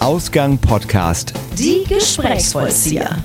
Ausgang Podcast. Die Gesprächsvollzieher.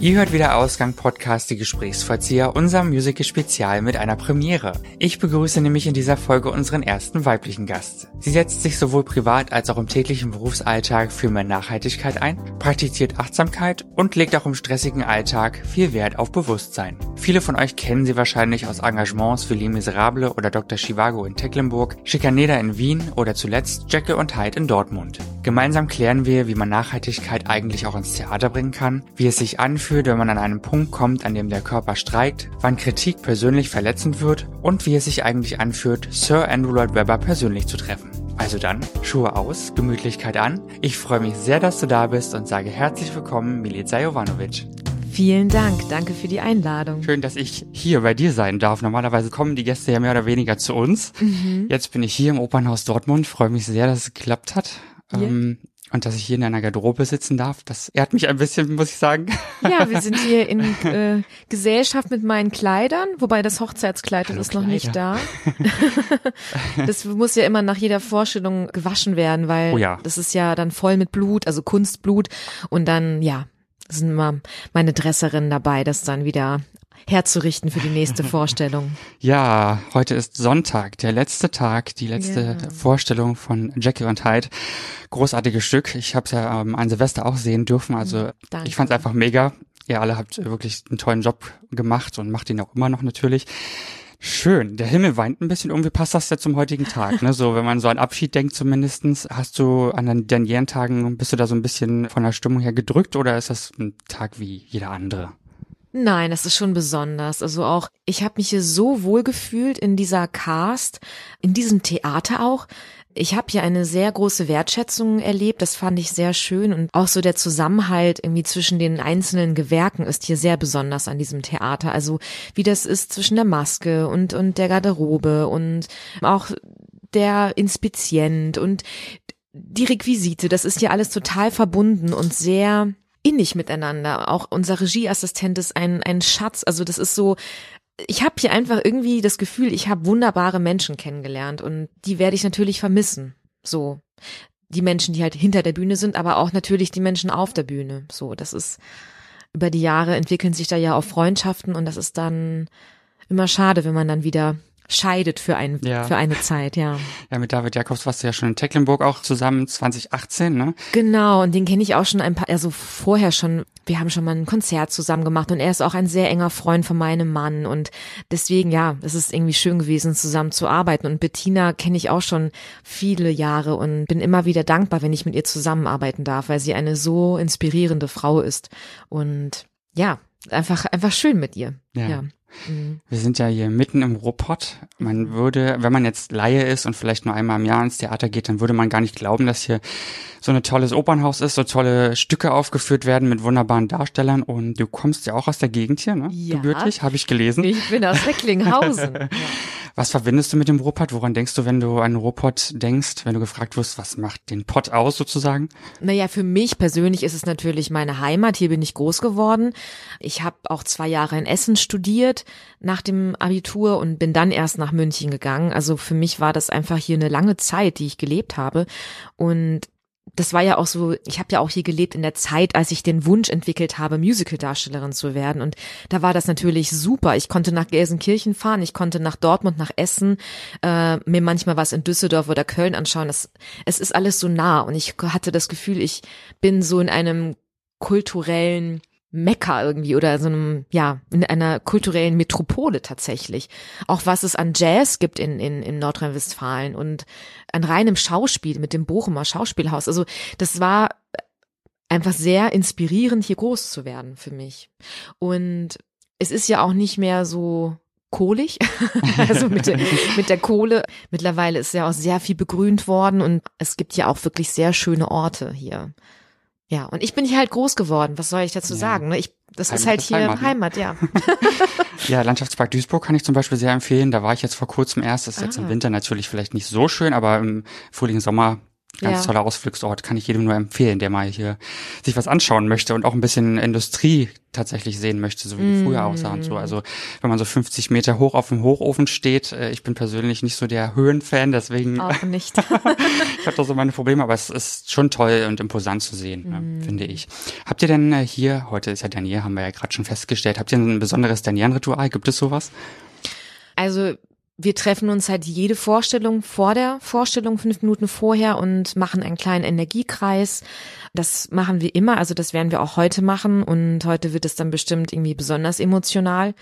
Ihr hört wieder Ausgang Podcast Die Gesprächsvollzieher, unser Musical-Spezial mit einer Premiere. Ich begrüße nämlich in dieser Folge unseren ersten weiblichen Gast. Sie setzt sich sowohl privat als auch im täglichen Berufsalltag für mehr Nachhaltigkeit ein, praktiziert Achtsamkeit und legt auch im stressigen Alltag viel Wert auf Bewusstsein. Viele von euch kennen sie wahrscheinlich aus Engagements wie Les Miserables oder Dr. Chivago in Tecklenburg, Schikaneda in Wien oder zuletzt Jekyll und Hyde in Dortmund. Gemeinsam klären wir, wie man Nachhaltigkeit eigentlich auch ins Theater bringen kann, wie es sich anfühlt, wenn man an einen Punkt kommt, an dem der Körper streikt, wann Kritik persönlich verletzend wird und wie es sich eigentlich anfühlt, Sir Andrew Lloyd Webber persönlich zu treffen. Also dann, Schuhe aus, Gemütlichkeit an. Ich freue mich sehr, dass du da bist und sage herzlich willkommen, Milica Jovanovic. Vielen Dank, danke für die Einladung. Schön, dass ich hier bei dir sein darf. Normalerweise kommen die Gäste ja mehr oder weniger zu uns. Mhm. Jetzt bin ich hier im Opernhaus Dortmund, freue mich sehr, dass es geklappt hat. Yeah. Ähm, und dass ich hier in einer Garderobe sitzen darf, das ehrt mich ein bisschen, muss ich sagen. Ja, wir sind hier in äh, Gesellschaft mit meinen Kleidern, wobei das Hochzeitskleid das ist Kleider. noch nicht da. das muss ja immer nach jeder Vorstellung gewaschen werden, weil oh ja. das ist ja dann voll mit Blut, also Kunstblut. Und dann, ja, sind immer meine Dresserinnen dabei, das dann wieder herzurichten für die nächste Vorstellung. Ja, heute ist Sonntag, der letzte Tag, die letzte yeah. Vorstellung von Jackie und Hyde. Großartiges Stück. Ich habe es ja ähm, an Silvester auch sehen dürfen. Also Danke. ich fand es einfach mega. Ihr alle habt wirklich einen tollen Job gemacht und macht ihn auch immer noch natürlich. Schön. Der Himmel weint ein bisschen um. Wie passt das jetzt zum heutigen Tag? Ne? So, wenn man so an Abschied denkt zumindestens, hast du an den Jährentagen, bist du da so ein bisschen von der Stimmung her gedrückt oder ist das ein Tag wie jeder andere? Nein, das ist schon besonders. Also auch, ich habe mich hier so wohl gefühlt in dieser Cast, in diesem Theater auch. Ich habe hier eine sehr große Wertschätzung erlebt, das fand ich sehr schön und auch so der Zusammenhalt irgendwie zwischen den einzelnen Gewerken ist hier sehr besonders an diesem Theater. Also wie das ist zwischen der Maske und und der Garderobe und auch der Inspizient und die Requisite, das ist hier alles total verbunden und sehr innig miteinander. Auch unser Regieassistent ist ein, ein Schatz. Also das ist so, ich habe hier einfach irgendwie das Gefühl, ich habe wunderbare Menschen kennengelernt und die werde ich natürlich vermissen. So. Die Menschen, die halt hinter der Bühne sind, aber auch natürlich die Menschen auf der Bühne. So, das ist, über die Jahre entwickeln sich da ja auch Freundschaften und das ist dann immer schade, wenn man dann wieder scheidet für ein ja. für eine Zeit, ja. Ja, mit David Jakobs warst du ja schon in Tecklenburg auch zusammen 2018, ne? Genau, und den kenne ich auch schon ein paar, also vorher schon, wir haben schon mal ein Konzert zusammen gemacht und er ist auch ein sehr enger Freund von meinem Mann und deswegen, ja, es ist irgendwie schön gewesen, zusammen zu arbeiten und Bettina kenne ich auch schon viele Jahre und bin immer wieder dankbar, wenn ich mit ihr zusammenarbeiten darf, weil sie eine so inspirierende Frau ist und ja, einfach, einfach schön mit ihr. ja. ja. Mhm. Wir sind ja hier mitten im Ruhrpott. Man würde, wenn man jetzt Laie ist und vielleicht nur einmal im Jahr ins Theater geht, dann würde man gar nicht glauben, dass hier so ein tolles Opernhaus ist, so tolle Stücke aufgeführt werden mit wunderbaren Darstellern. Und du kommst ja auch aus der Gegend hier, ne? Ja. Gebürtig, habe ich gelesen. Ich bin aus Recklinghausen. ja. Was verbindest du mit dem Ruhrpott? Woran denkst du, wenn du an Ruhrpott denkst, wenn du gefragt wirst, was macht den Pott aus sozusagen? Naja, für mich persönlich ist es natürlich meine Heimat. Hier bin ich groß geworden. Ich habe auch zwei Jahre in Essen studiert nach dem Abitur und bin dann erst nach München gegangen. Also für mich war das einfach hier eine lange Zeit, die ich gelebt habe. Und das war ja auch so, ich habe ja auch hier gelebt in der Zeit, als ich den Wunsch entwickelt habe, Musical-Darstellerin zu werden. Und da war das natürlich super. Ich konnte nach Gelsenkirchen fahren, ich konnte nach Dortmund, nach Essen, äh, mir manchmal was in Düsseldorf oder Köln anschauen. Das, es ist alles so nah. Und ich hatte das Gefühl, ich bin so in einem kulturellen Mekka irgendwie oder so einem, ja, in einer kulturellen Metropole tatsächlich. Auch was es an Jazz gibt in, in, in Nordrhein-Westfalen und an reinem Schauspiel mit dem Bochumer Schauspielhaus. Also das war einfach sehr inspirierend, hier groß zu werden für mich. Und es ist ja auch nicht mehr so kohlig, also mit der, mit der Kohle. Mittlerweile ist ja auch sehr viel begrünt worden und es gibt ja auch wirklich sehr schöne Orte hier. Ja, und ich bin hier halt groß geworden. Was soll ich dazu ja. sagen? Ne? Ich, das Heimat ist halt hier Heimat? Heimat ja. ja, Landschaftspark Duisburg kann ich zum Beispiel sehr empfehlen. Da war ich jetzt vor kurzem erst. Das ist ah. jetzt im ah. Winter natürlich vielleicht nicht so schön, aber im Frühling, Sommer Ganz Ja. toller Ausflugsort, kann ich jedem nur empfehlen, der mal hier sich was anschauen möchte und auch ein bisschen Industrie tatsächlich sehen möchte, so wie die früher aussah und Mm. so. Also wenn man so 50 Meter hoch auf dem Hochofen steht, äh, ich bin persönlich nicht so der Höhenfan, deswegen Auch nicht. ich habe da so meine Probleme, aber es ist schon toll und imposant zu sehen, Mm. ne, finde ich. Habt ihr denn äh, hier, heute ist ja Dernier, haben wir ja gerade schon festgestellt, habt ihr ein besonderes Dernier-Ritual? Gibt es sowas? Also wir treffen uns halt jede Vorstellung vor der Vorstellung fünf Minuten vorher und machen einen kleinen Energiekreis. Das machen wir immer, also das werden wir auch heute machen und heute wird es dann bestimmt irgendwie besonders emotional.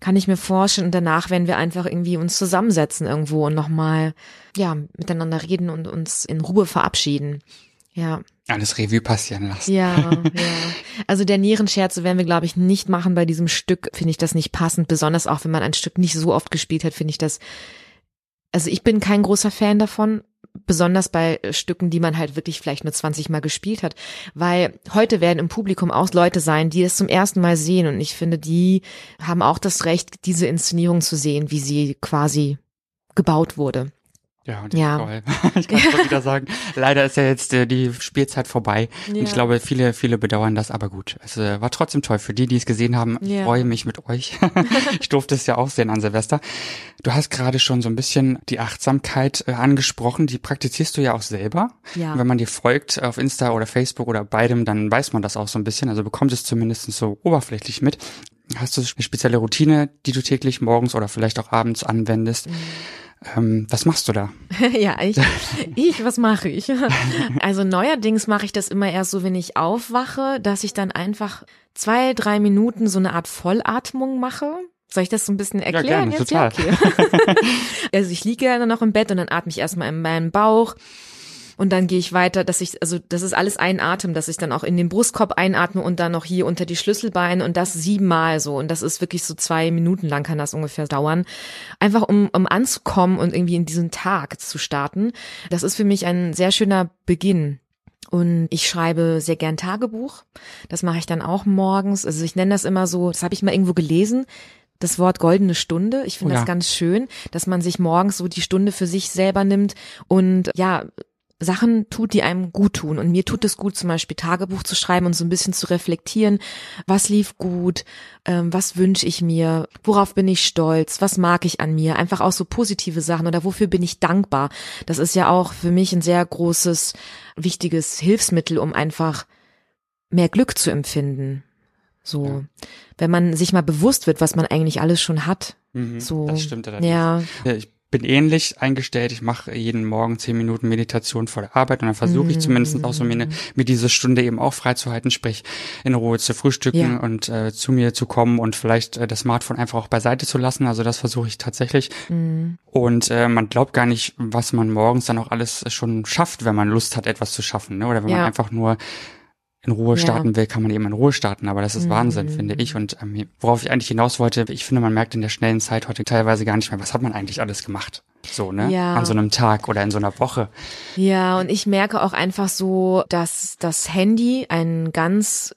Kann ich mir vorstellen. Und danach werden wir einfach irgendwie uns zusammensetzen irgendwo und nochmal, ja, miteinander reden und uns in Ruhe verabschieden. Ja, Alles Revue passieren lassen. ja, ja. Also der Nierenscherze werden wir, glaube ich, nicht machen bei diesem Stück. Finde ich das nicht passend. Besonders auch, wenn man ein Stück nicht so oft gespielt hat, finde ich das. Also ich bin kein großer Fan davon. Besonders bei Stücken, die man halt wirklich vielleicht nur 20 Mal gespielt hat. Weil heute werden im Publikum auch Leute sein, die das zum ersten Mal sehen. Und ich finde, die haben auch das Recht, diese Inszenierung zu sehen, wie sie quasi gebaut wurde. Ja, und Ja. toll. Ich kann es wieder sagen. Leider ist ja jetzt äh, die Spielzeit vorbei. Und Ja. ich glaube, viele, viele bedauern das, aber gut. Es äh, war trotzdem toll. Für die, die es gesehen haben, ich Ja. freue mich mit euch. ich durfte es ja auch sehen an Silvester. Du hast gerade schon so ein bisschen die Achtsamkeit äh, angesprochen. Die praktizierst du ja auch selber. Ja. Und wenn man dir folgt auf Insta oder Facebook oder beidem, dann weiß man das auch so ein bisschen. Also bekommt es zumindest so oberflächlich mit. Hast du eine spezielle Routine, die du täglich morgens oder vielleicht auch abends anwendest? Mhm. Ähm, was machst du da? ja, ich, ich, was mache ich? Also neuerdings mache ich das immer erst so, wenn ich aufwache, dass ich dann einfach zwei, drei Minuten so eine Art Vollatmung mache. Soll ich das so ein bisschen erklären gerne, jetzt? total. Ja, okay. also ich liege ja dann noch im Bett und dann atme ich erstmal in meinen Bauch. Und dann gehe ich weiter, dass ich, also das ist alles ein Atem, dass ich dann auch in den Brustkorb einatme und dann noch hier unter die Schlüsselbeine und das siebenmal so. Und das ist wirklich so zwei Minuten lang kann das ungefähr dauern. Einfach um, um anzukommen und irgendwie in diesen Tag zu starten. Das ist für mich ein sehr schöner Beginn. Und ich schreibe sehr gern Tagebuch. Das mache ich dann auch morgens. Also ich nenne das immer so, das habe ich mal irgendwo gelesen. Das Wort goldene Stunde. Ich finde Oh ja. das ganz schön, dass man sich morgens so die Stunde für sich selber nimmt und ja, Sachen tut, die einem gut tun. Und mir tut es gut, zum Beispiel Tagebuch zu schreiben und so ein bisschen zu reflektieren, was lief gut, ähm, was wünsche ich mir, worauf bin ich stolz, was mag ich an mir, einfach auch so positive Sachen oder wofür bin ich dankbar. Das ist ja auch für mich ein sehr großes, wichtiges Hilfsmittel, um einfach mehr Glück zu empfinden. So, Ja. wenn man sich mal bewusst wird, was man eigentlich alles schon hat. Mhm, So, Das stimmt allerdings. ja, Ja, Ich bin ähnlich eingestellt. Ich mache jeden Morgen zehn Minuten Meditation vor der Arbeit und dann versuche ich zumindest auch so mir, ne, mir diese Stunde eben auch freizuhalten, sprich in Ruhe zu frühstücken Ja. und äh, zu mir zu kommen und vielleicht äh, das Smartphone einfach auch beiseite zu lassen. Also das versuche ich tatsächlich. Und äh, man glaubt gar nicht, was man morgens dann auch alles schon schafft, wenn man Lust hat, etwas zu schaffen. Ne? Oder wenn Ja. man einfach nur in Ruhe Ja. starten will, kann man eben in Ruhe starten. Aber das ist Wahnsinn, finde ich. Und ähm, worauf ich eigentlich hinaus wollte, ich finde, man merkt in der schnellen Zeit heute teilweise gar nicht mehr, was hat man eigentlich alles gemacht. So, ne? Ja. An so einem Tag oder in so einer Woche. Ja, und ich merke auch einfach so, dass das Handy ein ganz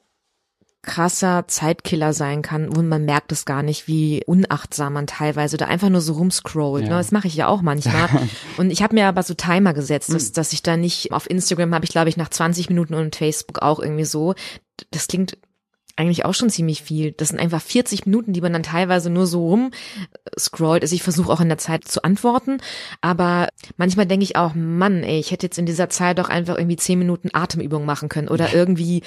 krasser Zeitkiller sein kann und man merkt es gar nicht, wie unachtsam man teilweise da einfach nur so rumscrollt. Ja. Ne? Das mache ich ja auch manchmal. und ich habe mir aber so Timer gesetzt, dass, dass ich da nicht auf Instagram habe ich glaube ich nach 20 Minuten und Facebook auch irgendwie so. Das klingt eigentlich auch schon ziemlich viel. Das sind einfach 40 Minuten, die man dann teilweise nur so rum scrollt. Also ich versuche auch in der Zeit zu antworten, aber manchmal denke ich auch, Mann, ey, ich hätte jetzt in dieser Zeit doch einfach irgendwie 10 Minuten Atemübung machen können oder irgendwie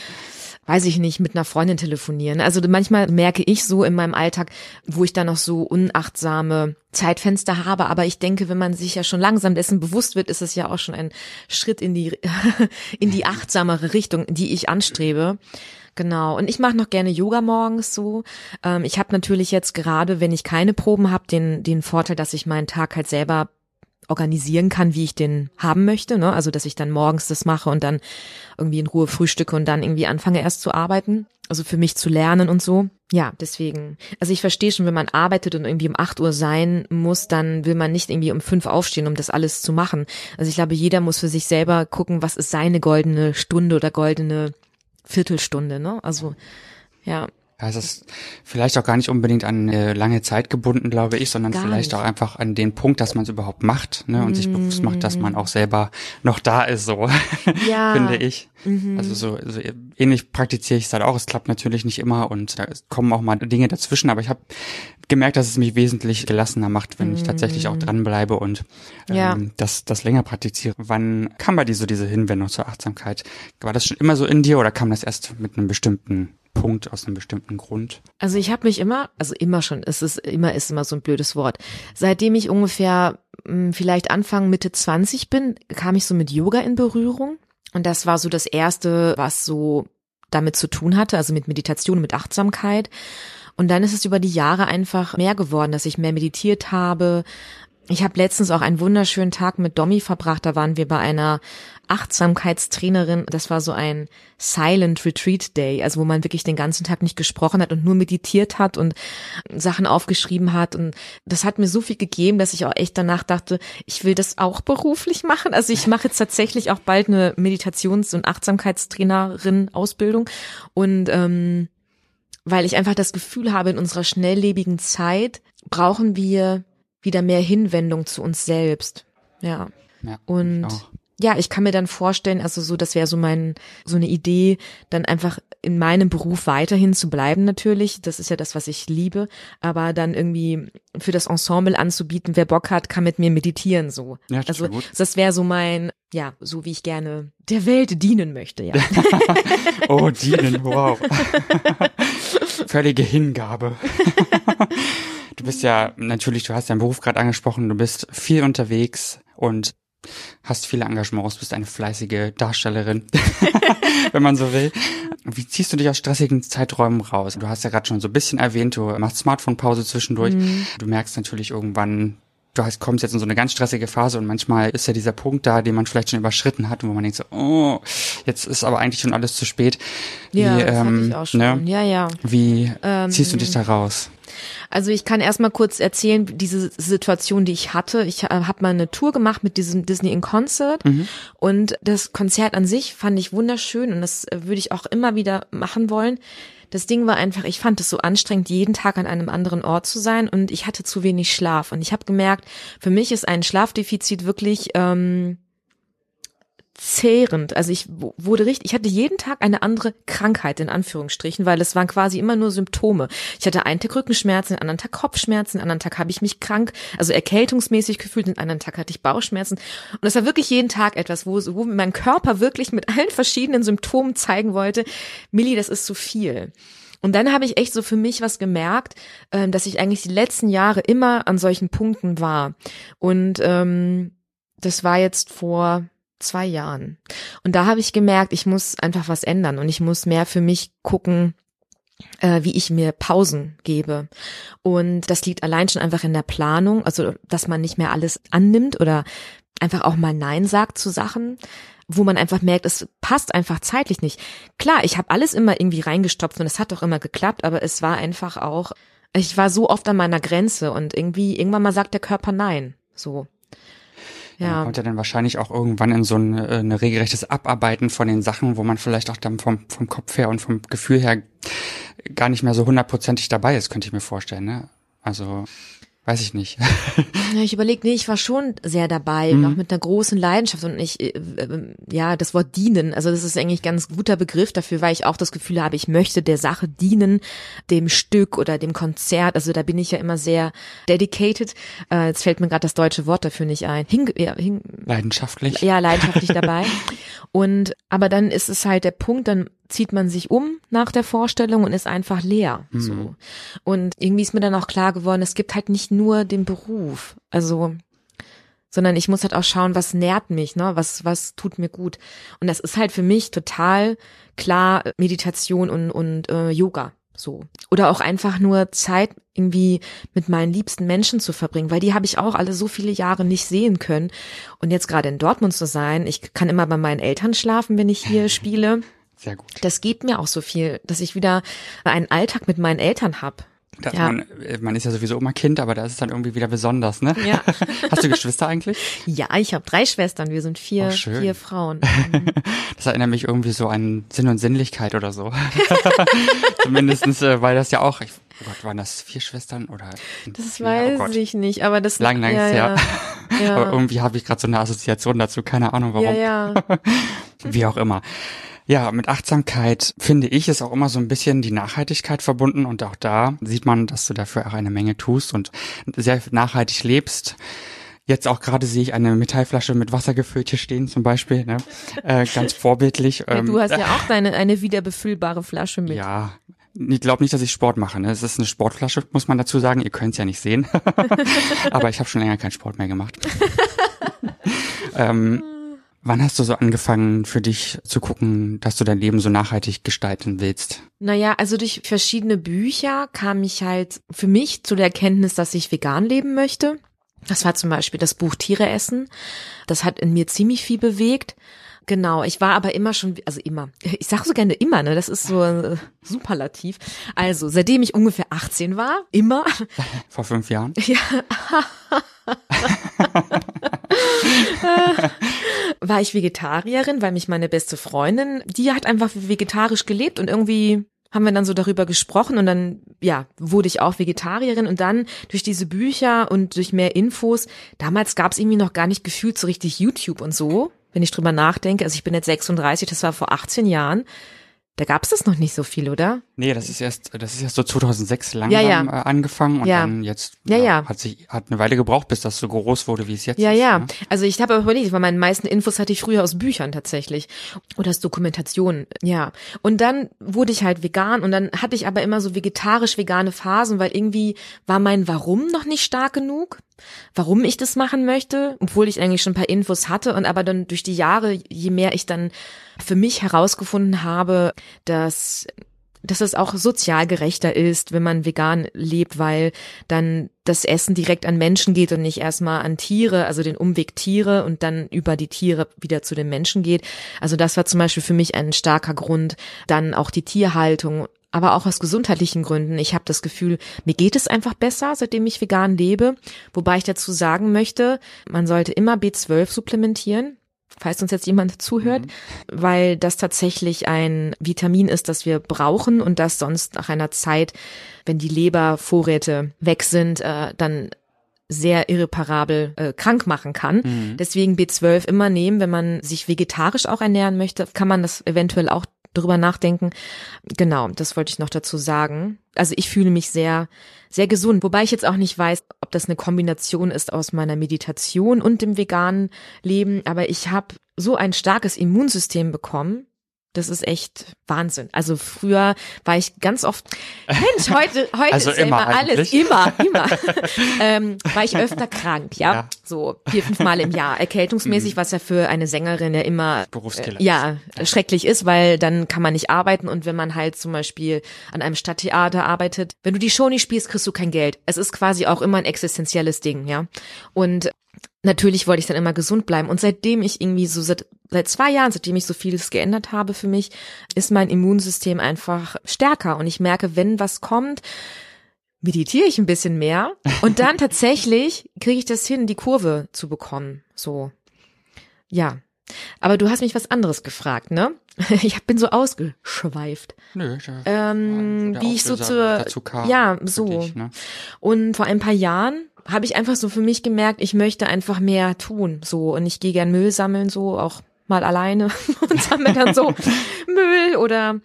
weiß ich nicht, mit einer Freundin telefonieren. Also manchmal merke ich so in meinem Alltag, wo ich da noch so unachtsame Zeitfenster habe. Aber ich denke, wenn man sich ja schon langsam dessen bewusst wird, ist es ja auch schon ein Schritt in die, in die achtsamere Richtung, die ich anstrebe. Genau. Und ich mache noch gerne Yoga morgens so. Ähm, ich habe natürlich jetzt gerade, wenn ich keine Proben habe, den, den Vorteil, dass ich meinen Tag halt selber organisieren kann, wie ich den haben möchte. Ne? Also, dass ich dann morgens das mache und dann irgendwie in Ruhe frühstücke und dann irgendwie anfange erst zu arbeiten. Also für mich zu lernen und so. Ja, deswegen. Also ich verstehe schon, wenn man arbeitet und irgendwie um 8 Uhr sein muss, dann will man nicht irgendwie um 5 aufstehen, um das alles zu machen. Also ich glaube, jeder muss für sich selber gucken, was ist seine goldene Stunde oder goldene Viertelstunde, ne? Also, ja. Ja, es ist vielleicht auch gar nicht unbedingt an eine lange Zeit gebunden, glaube ich, sondern Gar vielleicht nicht. auch einfach an den Punkt, dass man es überhaupt macht ne, und sich bewusst macht, dass man auch selber noch da ist, so Ja. finde ich. Also so, so ähnlich praktiziere ich es halt auch. Es klappt natürlich nicht immer und da kommen auch mal Dinge dazwischen, aber ich habe gemerkt, dass es mich wesentlich gelassener macht, wenn ich tatsächlich auch dranbleibe und ähm, Ja. das, das länger praktiziere. Wann kam bei dir so diese Hinwendung zur Achtsamkeit? War das schon immer so in dir oder kam das erst mit einem bestimmten Punkt aus einem bestimmten Grund? Also ich habe mich immer, also immer schon, es ist immer ist immer so ein blödes Wort. Seitdem ich ungefähr mh, vielleicht Anfang Mitte 20 bin, kam ich so mit Yoga in Berührung und das war so das erste, was so damit zu tun hatte, also mit Meditation, mit Achtsamkeit. Und dann ist es über die Jahre einfach mehr geworden, dass ich mehr meditiert habe. Ich habe letztens auch einen wunderschönen Tag mit Domi verbracht. Da waren wir bei einer Achtsamkeitstrainerin. Das war so ein Silent Retreat Day, also wo man wirklich den ganzen Tag nicht gesprochen hat und nur meditiert hat und Sachen aufgeschrieben hat. Und das hat mir so viel gegeben, dass ich auch echt danach dachte, ich will das auch beruflich machen. Also ich mache jetzt tatsächlich auch bald eine Meditations- und Achtsamkeitstrainerin Ausbildung. Und ähm, weil ich einfach das Gefühl habe, in unserer schnelllebigen Zeit brauchen wir wieder mehr Hinwendung zu uns selbst. Ja. Ja, Und. Ja, ich kann mir dann vorstellen, also so, das wäre so mein, so eine Idee, dann einfach in meinem Beruf weiterhin zu bleiben natürlich. Das ist ja das, was ich liebe. Aber dann irgendwie für das Ensemble anzubieten, wer Bock hat, kann mit mir meditieren, so. Ja, das also, das wäre so mein, ja, so wie ich gerne der Welt dienen möchte, ja. Oh, dienen, wow. Völlige Hingabe. du bist ja natürlich, du hast deinen Beruf gerade angesprochen, du bist viel unterwegs und hast viele Engagements, bist eine fleißige Darstellerin, wenn man so will. Wie ziehst du dich aus stressigen Zeiträumen raus? Du hast ja gerade schon so ein bisschen erwähnt, du machst Smartphone-Pause zwischendurch. Du merkst natürlich irgendwann, du hast, kommst jetzt in so eine ganz stressige Phase und manchmal ist ja dieser Punkt da, den man vielleicht schon überschritten hat, wo man denkt so, oh, jetzt ist aber eigentlich schon alles zu spät. Ja, Wie, ähm, ich auch schon. Ne? Ja, ja. Wie ziehst du dich da raus? Also ich kann erstmal kurz erzählen, diese Situation, die ich hatte. Ich äh, habe mal eine Tour gemacht mit diesem Disney in Concert und das Konzert an sich fand ich wunderschön und das äh, würde ich auch immer wieder machen wollen. Das Ding war einfach, ich fand es so anstrengend, jeden Tag an einem anderen Ort zu sein und ich hatte zu wenig Schlaf. Und ich habe gemerkt, für mich ist ein Schlafdefizit wirklich ähm, zehrend. Also ich wurde richtig, ich hatte jeden Tag eine andere Krankheit in Anführungsstrichen, weil es waren quasi immer nur Symptome. Ich hatte einen Tag Rückenschmerzen, den anderen Tag Kopfschmerzen, den anderen Tag habe ich mich krank, also erkältungsmäßig gefühlt, den anderen Tag hatte ich Bauchschmerzen. Und das war wirklich jeden Tag etwas, wo, wo mein Körper wirklich mit allen verschiedenen Symptomen zeigen wollte, Milli, das ist zu viel. Und dann habe ich echt so für mich was gemerkt, ähm, dass ich eigentlich die letzten Jahre immer an solchen Punkten war. Und ähm, das war jetzt vor zwei Jahren. Und da habe ich gemerkt, ich muss einfach was ändern und ich muss mehr für mich gucken, äh, wie ich mir Pausen gebe. Und das liegt allein schon einfach in der Planung, also dass man nicht mehr alles annimmt oder einfach auch mal Nein sagt zu Sachen, wo man einfach merkt, es passt einfach zeitlich nicht. Klar, ich habe alles immer irgendwie reingestopft und es hat auch immer geklappt, aber es war einfach auch, ich war so oft an meiner Grenze und irgendwie, irgendwann mal sagt der Körper Nein. So. Man Ja. kommt ja dann wahrscheinlich auch irgendwann in so ein, äh, ein regelrechtes Abarbeiten von den Sachen, wo man vielleicht auch dann vom, vom Kopf her und vom Gefühl her gar nicht mehr so hundertprozentig dabei ist, könnte ich mir vorstellen. Ne? Also weiß ich nicht. Ich überlege, nee, ich war schon sehr dabei, Mhm. auch mit einer großen Leidenschaft und ich, äh, äh, ja, das Wort dienen, also das ist eigentlich ganz guter Begriff dafür, weil ich auch das Gefühl habe, ich möchte der Sache dienen, dem Stück oder dem Konzert, also da bin ich ja immer sehr dedicated, äh, jetzt fällt mir gerade das deutsche Wort dafür nicht ein, hing, ja, hing, Leidenschaftlich. ja, leidenschaftlich dabei. Und aber dann ist es halt der Punkt, dann zieht man sich um nach der Vorstellung und ist einfach leer. So. Und irgendwie ist mir dann auch klar geworden, es gibt halt nicht nur den Beruf. Also sondern ich muss halt auch schauen, was nährt mich, ne? Was, was tut mir gut. Und das ist halt für mich total klar Meditation und, und äh, Yoga. So. Oder auch einfach nur Zeit irgendwie mit meinen liebsten Menschen zu verbringen, weil die habe ich auch alle so viele Jahre nicht sehen können. Und jetzt gerade in Dortmund zu sein, ich kann immer bei meinen Eltern schlafen, wenn ich hier spiele. Sehr gut. Das gibt mir auch so viel, dass ich wieder einen Alltag mit meinen Eltern hab. dass Ja. man, äh, man ist ja sowieso immer Kind, aber da ist es dann irgendwie wieder besonders, ne? Ja. Hast du Geschwister eigentlich? Ja, ich habe drei Schwestern, wir sind vier, Oh, vier Frauen. Das erinnert mich irgendwie so an Sinn und Sinnlichkeit oder so. Zumindestens, äh, weil das ja auch, ich, oh Gott, waren das vier Schwestern oder? Das Ja, weiß oh ich nicht, aber das Lang, lang ja, ist ja. ja. Aber irgendwie habe ich gerade so eine Assoziation dazu, keine Ahnung warum. ja, ja. Wie auch immer. Ja, mit Achtsamkeit finde ich ist auch immer so ein bisschen die Nachhaltigkeit verbunden und auch da sieht man, dass du dafür auch eine Menge tust und sehr nachhaltig lebst. Jetzt auch gerade sehe ich eine Metallflasche mit Wasser gefüllt hier stehen zum Beispiel, ne? äh, ganz vorbildlich. Ja, Ähm, du hast ja auch deine eine wieder befüllbare Flasche mit. Ja, ich glaube nicht, dass ich Sport mache. Ne? Es ist eine Sportflasche, muss man dazu sagen. Ihr könnt es ja nicht sehen. Aber ich habe schon länger keinen Sport mehr gemacht. ähm, wann hast du so angefangen für dich zu gucken, dass du dein Leben so nachhaltig gestalten willst? Naja, also durch verschiedene Bücher kam ich halt für mich zu der Erkenntnis, dass ich vegan leben möchte. Das war zum Beispiel das Buch Tiere essen. Das hat in mir ziemlich viel bewegt. Genau, ich war aber immer schon, also immer, ich sage so gerne immer, ne, das ist so äh, superlativ. Also, seitdem ich ungefähr 18 war, immer, Vor fünf Jahren? ja, war ich Vegetarierin, weil mich meine beste Freundin, die hat einfach vegetarisch gelebt und irgendwie haben wir dann so darüber gesprochen und dann, ja, wurde ich auch Vegetarierin und dann durch diese Bücher und durch mehr Infos, damals gab es irgendwie noch gar nicht gefühlt so richtig YouTube und so, wenn ich drüber nachdenke. Also ich bin jetzt 36, das war vor 18 Jahren. Da gab es das noch nicht so viel, oder? Nee, das ist erst, das ist erst so 2006 langsam Ja, ja. Äh, angefangen und Ja. dann jetzt Ja, ja. hat sich hat eine Weile gebraucht, bis das so groß wurde, wie es jetzt Ja, ist. ja. Ne? Also ich habe überlegt, weil meine meisten Infos hatte ich früher aus Büchern tatsächlich oder aus Dokumentationen. Ja. Und dann wurde ich halt vegan und dann hatte ich aber immer so vegetarisch-vegane Phasen, weil irgendwie war mein Warum noch nicht stark genug. Warum ich das machen möchte, obwohl ich eigentlich schon ein paar Infos hatte und aber dann durch die Jahre, je mehr ich dann für mich herausgefunden habe, dass dass es auch sozial gerechter ist, wenn man vegan lebt, weil dann das Essen direkt an Menschen geht und nicht erstmal an Tiere, also den Umweg Tiere und dann über die Tiere wieder zu den Menschen geht. Also das war zum Beispiel für mich ein starker Grund. Dann auch die Tierhaltung, aber auch aus gesundheitlichen Gründen. Ich habe das Gefühl, mir geht es einfach besser, seitdem ich vegan lebe. Wobei ich dazu sagen möchte, man sollte immer B12 supplementieren falls uns jetzt jemand zuhört, weil das tatsächlich ein Vitamin ist, das wir brauchen und das sonst nach einer Zeit, wenn die Lebervorräte weg sind, äh, dann sehr irreparabel äh, krank machen kann. Deswegen B12 immer nehmen, wenn man sich vegetarisch auch ernähren möchte, kann man das eventuell auch drüber nachdenken. Genau, das wollte ich noch dazu sagen. Also ich fühle mich sehr, sehr gesund, wobei ich jetzt auch nicht weiß, ob das eine Kombination ist aus meiner Meditation und dem veganen Leben, aber ich habe so ein starkes Immunsystem bekommen. Das ist echt Wahnsinn. Also früher war ich ganz oft, Mensch, heute, heute Also ist ja immer immer alles, immer, immer, ähm, war ich öfter krank, ja? Ja. so vier, fünf Mal im Jahr, erkältungsmäßig, was ja für eine Sängerin ja immer Berufskiller äh, ja, schrecklich ist, weil dann kann man nicht arbeiten und wenn man halt zum Beispiel an einem Stadttheater arbeitet, wenn du die Show nicht spielst, kriegst du kein Geld. Es ist quasi auch immer ein existenzielles Ding, ja. Und natürlich wollte ich dann immer gesund bleiben. Und seitdem ich irgendwie so seit, seit zwei Jahren, seitdem ich so vieles geändert habe für mich, ist mein Immunsystem einfach stärker. Und ich merke, wenn was kommt, meditiere ich ein bisschen mehr. Und dann tatsächlich kriege ich das hin, die Kurve zu bekommen. So. Ja. Aber du hast mich was anderes gefragt, ne? Ich bin so ausgeschweift. Nö, da Ähm, der wie ich so zur, ja, so. dich, ne? Und vor ein paar Jahren habe ich einfach so für mich gemerkt, ich möchte einfach mehr tun, so. Und ich gehe gern Müll sammeln, so, auch mal alleine und sammle dann so Müll oder,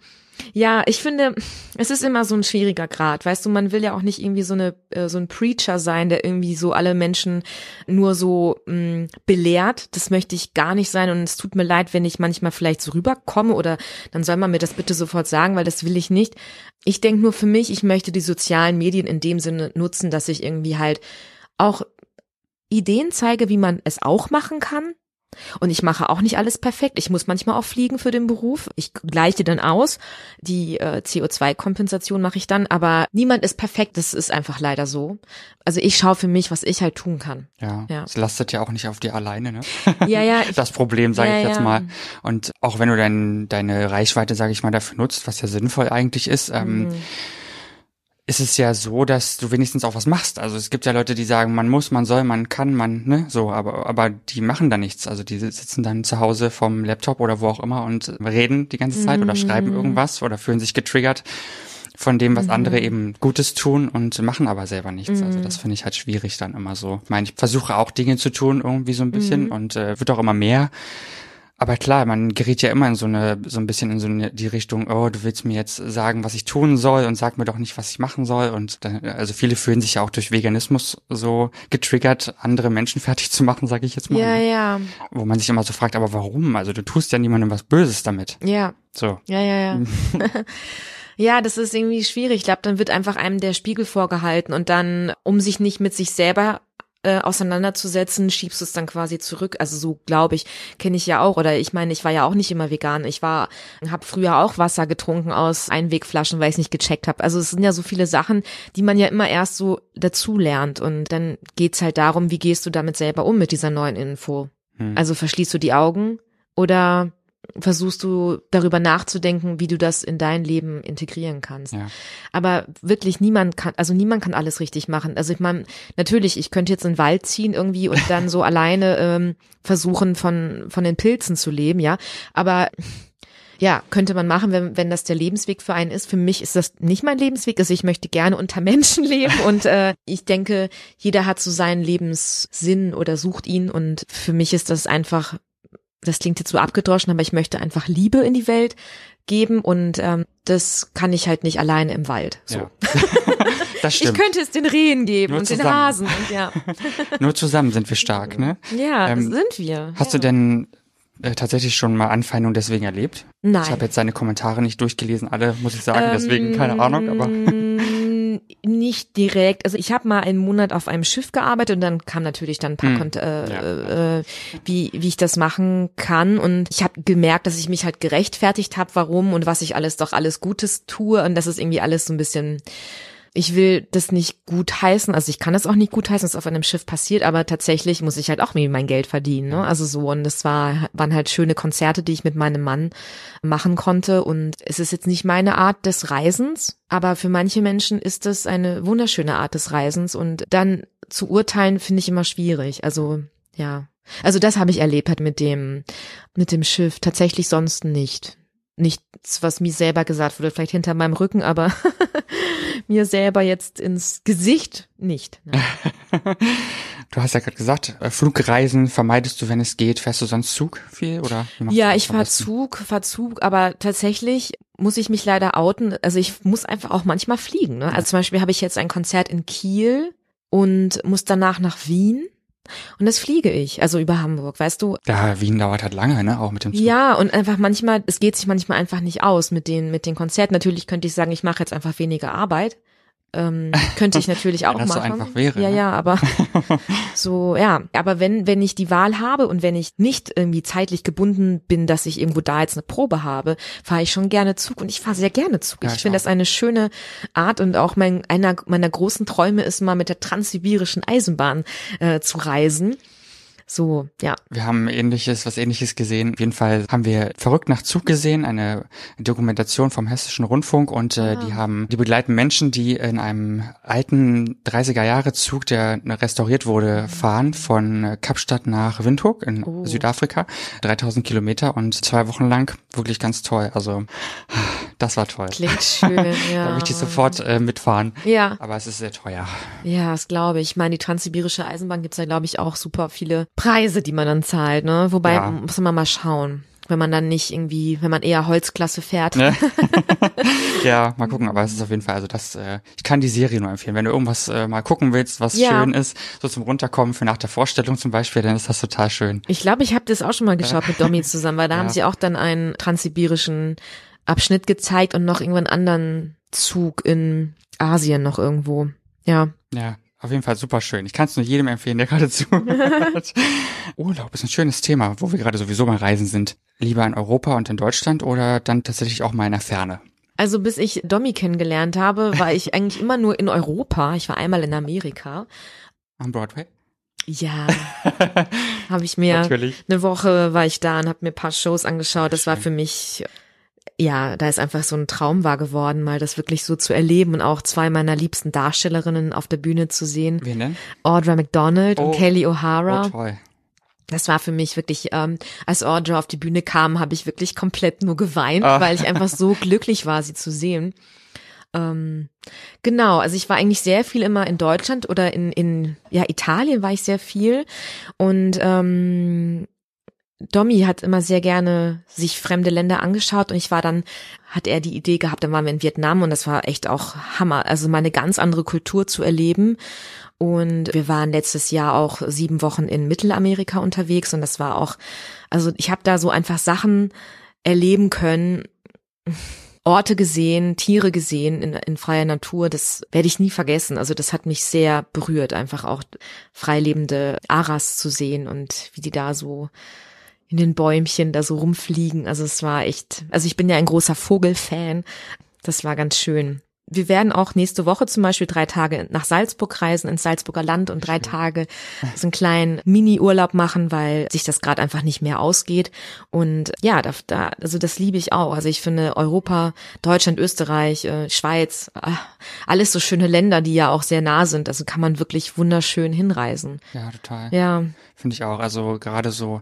ja, ich finde, es ist immer so ein schwieriger Grad. Weißt du, man will ja auch nicht irgendwie so eine äh, so ein Preacher sein, der irgendwie so alle Menschen nur so mh, belehrt. Das möchte ich gar nicht sein und es tut mir leid, wenn ich manchmal vielleicht so rüberkomme oder dann soll man mir das bitte sofort sagen, weil das will ich nicht. Ich denke nur für mich, ich möchte die sozialen Medien in dem Sinne nutzen, dass ich irgendwie halt auch Ideen zeige, wie man es auch machen kann. Und ich mache auch nicht alles perfekt. Ich muss manchmal auch fliegen für den Beruf. Ich gleiche dann aus. Die äh, CO2-Kompensation mache ich dann. Aber niemand ist perfekt. Das ist einfach leider so. Also ich schaue für mich, was ich halt tun kann. Ja, Ja. es lastet ja auch nicht auf dir alleine, ne? Ja, ja. Ich, Das Problem, sage Ja, ich jetzt ja. mal. Und auch wenn du dein, deine Reichweite, sage ich mal, dafür nutzt, was ja sinnvoll eigentlich ist, ähm, Mhm. Ist es ja so, dass du wenigstens auch was machst. Also es gibt ja Leute, die sagen, man muss, man soll, man kann, man, ne, so, aber, aber die machen da nichts. Also die sitzen dann zu Hause vom Laptop oder wo auch immer und reden die ganze Zeit mm. oder schreiben mhm. irgendwas oder fühlen sich getriggert von dem, was mhm. andere eben Gutes tun und machen aber selber nichts. Mhm. Also das finde ich halt schwierig dann immer so. Ich meine, ich versuche auch Dinge zu tun irgendwie so ein bisschen mhm. und äh, wird auch immer mehr. Aber klar, man gerät ja immer in so eine, so ein bisschen in so eine, die Richtung, oh, du willst mir jetzt sagen, was ich tun soll und sag mir doch nicht, was ich machen soll. Und dann, also viele fühlen sich ja auch durch Veganismus so getriggert, andere Menschen fertig zu machen, sage ich jetzt mal. Ja, ja. Wo man sich immer so fragt, aber warum? Also du tust ja niemandem was Böses damit. Ja. So. Ja, ja, ja. Ja, das ist irgendwie schwierig. Ich glaube, dann wird einfach einem der Spiegel vorgehalten und dann, um sich nicht mit sich selber äh, auseinanderzusetzen, schiebst du es dann quasi zurück. Also so glaube ich, kenne ich ja auch. Oder ich meine, ich war ja auch nicht immer vegan. Ich war, habe früher auch Wasser getrunken aus Einwegflaschen, weil ich es nicht gecheckt habe. Also es sind ja so viele Sachen, die man ja immer erst so dazu lernt. Und dann geht's halt darum, wie gehst du damit selber um mit dieser neuen Info. Hm. Also verschließt du die Augen oder versuchst du darüber nachzudenken, wie du das in dein Leben integrieren kannst. Ja. Aber wirklich niemand kann, also niemand kann alles richtig machen. Also ich meine, natürlich, ich könnte jetzt in den Wald ziehen irgendwie und dann so alleine ähm, versuchen, von, von den Pilzen zu leben, ja. Aber ja, könnte man machen, wenn, wenn das der Lebensweg für einen ist. Für mich ist das nicht mein Lebensweg. Also ich möchte gerne unter Menschen leben und äh, ich denke, jeder hat so seinen Lebenssinn oder sucht ihn und für mich ist das einfach das klingt jetzt so abgedroschen, aber ich möchte einfach Liebe in die Welt geben und ähm, das kann ich halt nicht alleine im Wald. So. Ja. das stimmt. Ich könnte es den Rehen geben Nur und zusammen. den Hasen und ja. Nur zusammen sind wir stark, ne? Ja, ähm, sind wir. Hast ja. du denn äh, tatsächlich schon mal Anfeindung deswegen erlebt? Nein. Ich habe jetzt seine Kommentare nicht durchgelesen, alle muss ich sagen, deswegen ähm, keine Ahnung, aber nicht direkt. Also ich habe mal einen Monat auf einem Schiff gearbeitet und dann kam natürlich dann ein paar, hm. äh, ja. äh, wie wie ich das machen kann und ich habe gemerkt, dass ich mich halt gerechtfertigt habe, warum und was ich alles doch alles Gutes tue und das ist irgendwie alles so ein bisschen ich will das nicht gut heißen, also ich kann das auch nicht gut heißen, was auf einem Schiff passiert, aber tatsächlich muss ich halt auch mir mein Geld verdienen, ne? Also so und das war waren halt schöne Konzerte, die ich mit meinem Mann machen konnte und es ist jetzt nicht meine Art des Reisens, aber für manche Menschen ist das eine wunderschöne Art des Reisens und dann zu urteilen finde ich immer schwierig. Also ja, also das habe ich erlebt halt mit dem mit dem Schiff, tatsächlich sonst nicht nichts, was mir selber gesagt wurde, vielleicht hinter meinem Rücken, aber mir selber jetzt ins Gesicht nicht. du hast ja gerade gesagt, äh, Flugreisen vermeidest du, wenn es geht. Fährst du sonst Zug viel oder? Ja, ich fahr Zug, fahr Zug, aber tatsächlich muss ich mich leider outen. Also ich muss einfach auch manchmal fliegen. Ne? Also zum Beispiel habe ich jetzt ein Konzert in Kiel und muss danach nach Wien und das fliege ich, also über Hamburg, weißt du? Ja, Wien dauert halt lange, ne? Auch mit dem Zug. Ja, und einfach manchmal, es geht sich manchmal einfach nicht aus mit den, mit den Konzerten. Natürlich könnte ich sagen, ich mache jetzt einfach weniger Arbeit ähm, könnte ich natürlich auch wenn das machen. So einfach wäre, ja, ne? ja, aber so, ja. Aber wenn, wenn ich die Wahl habe und wenn ich nicht irgendwie zeitlich gebunden bin, dass ich irgendwo da jetzt eine Probe habe, fahre ich schon gerne Zug und ich fahre sehr gerne Zug. Ja, ich finde das eine schöne Art und auch mein, einer meiner großen Träume ist mal mit der transsibirischen Eisenbahn äh, zu reisen. So, ja. Wir haben ähnliches, was ähnliches gesehen. Auf jeden Fall haben wir Verrückt nach Zug gesehen, eine Dokumentation vom Hessischen Rundfunk und äh, ah. die haben, die begleiten Menschen, die in einem alten 30er Jahre Zug, der restauriert wurde, mhm. fahren von Kapstadt nach Windhoek in oh. Südafrika. 3000 Kilometer und zwei Wochen lang. Wirklich ganz toll. Also, das war toll. Klingt schön, ja. da möchte ich sofort äh, mitfahren. Ja. Aber es ist sehr teuer. Ja, das glaube ich. Ich meine, die Transsibirische Eisenbahn gibt's ja, glaube ich, auch super viele Preise, die man dann zahlt, ne? Wobei ja. muss man mal schauen wenn man dann nicht irgendwie, wenn man eher Holzklasse fährt. Ne? ja, mal gucken, aber es ist auf jeden Fall, also das, äh, ich kann die Serie nur empfehlen. Wenn du irgendwas äh, mal gucken willst, was ja. schön ist, so zum Runterkommen für nach der Vorstellung zum Beispiel, dann ist das total schön. Ich glaube, ich habe das auch schon mal geschaut mit Domi zusammen, weil da ja. haben sie auch dann einen transsibirischen Abschnitt gezeigt und noch irgendwann anderen Zug in Asien noch irgendwo. Ja. Ja, auf jeden Fall super schön. Ich kann es nur jedem empfehlen, der gerade zuhört. Urlaub ist ein schönes Thema, wo wir gerade sowieso mal reisen sind. Lieber in Europa und in Deutschland oder dann tatsächlich auch mal in der Ferne? Also bis ich Domi kennengelernt habe, war ich eigentlich immer nur in Europa. Ich war einmal in Amerika. Am Broadway? Ja, habe ich mir Natürlich. eine Woche war ich da und habe mir paar Shows angeschaut. Das war für mich ja, da ist einfach so ein Traum wahr geworden, mal das wirklich so zu erleben und auch zwei meiner liebsten Darstellerinnen auf der Bühne zu sehen. Wen denn? Audra McDonald Oh. und Kelly O'Hara. Oh, toll. Das war für mich wirklich, ähm, als Audra auf die Bühne kam, habe ich wirklich komplett nur geweint, Ah. weil ich einfach so glücklich war, sie zu sehen. Ähm, genau, also ich war eigentlich sehr viel immer in Deutschland oder in, in ja, Italien war ich sehr viel. Und ähm, Domi hat immer sehr gerne sich fremde Länder angeschaut und ich war dann, hat er die Idee gehabt, dann waren wir in Vietnam und das war echt auch Hammer, also mal eine ganz andere Kultur zu erleben. Und wir waren letztes Jahr auch sieben Wochen in Mittelamerika unterwegs und das war auch, also ich habe da so einfach Sachen erleben können, Orte gesehen, Tiere gesehen in, in freier Natur, das werde ich nie vergessen. Also das hat mich sehr berührt, einfach auch freilebende Aras zu sehen und wie die da so in den Bäumchen da so rumfliegen. Also es war echt, also ich bin ja ein großer Vogelfan. Das war ganz schön. Wir werden auch nächste Woche zum Beispiel drei Tage nach Salzburg reisen, ins Salzburger Land und drei Tage so einen kleinen Mini-Urlaub machen, weil sich das gerade einfach nicht mehr ausgeht. Und ja, da, da, also das liebe ich auch. Also ich finde Europa, Deutschland, Österreich, äh, Schweiz, ah, alles so schöne Länder, die ja auch sehr nah sind. Also kann man wirklich wunderschön hinreisen. Ja, total. Ja, Finde ich auch. Also gerade so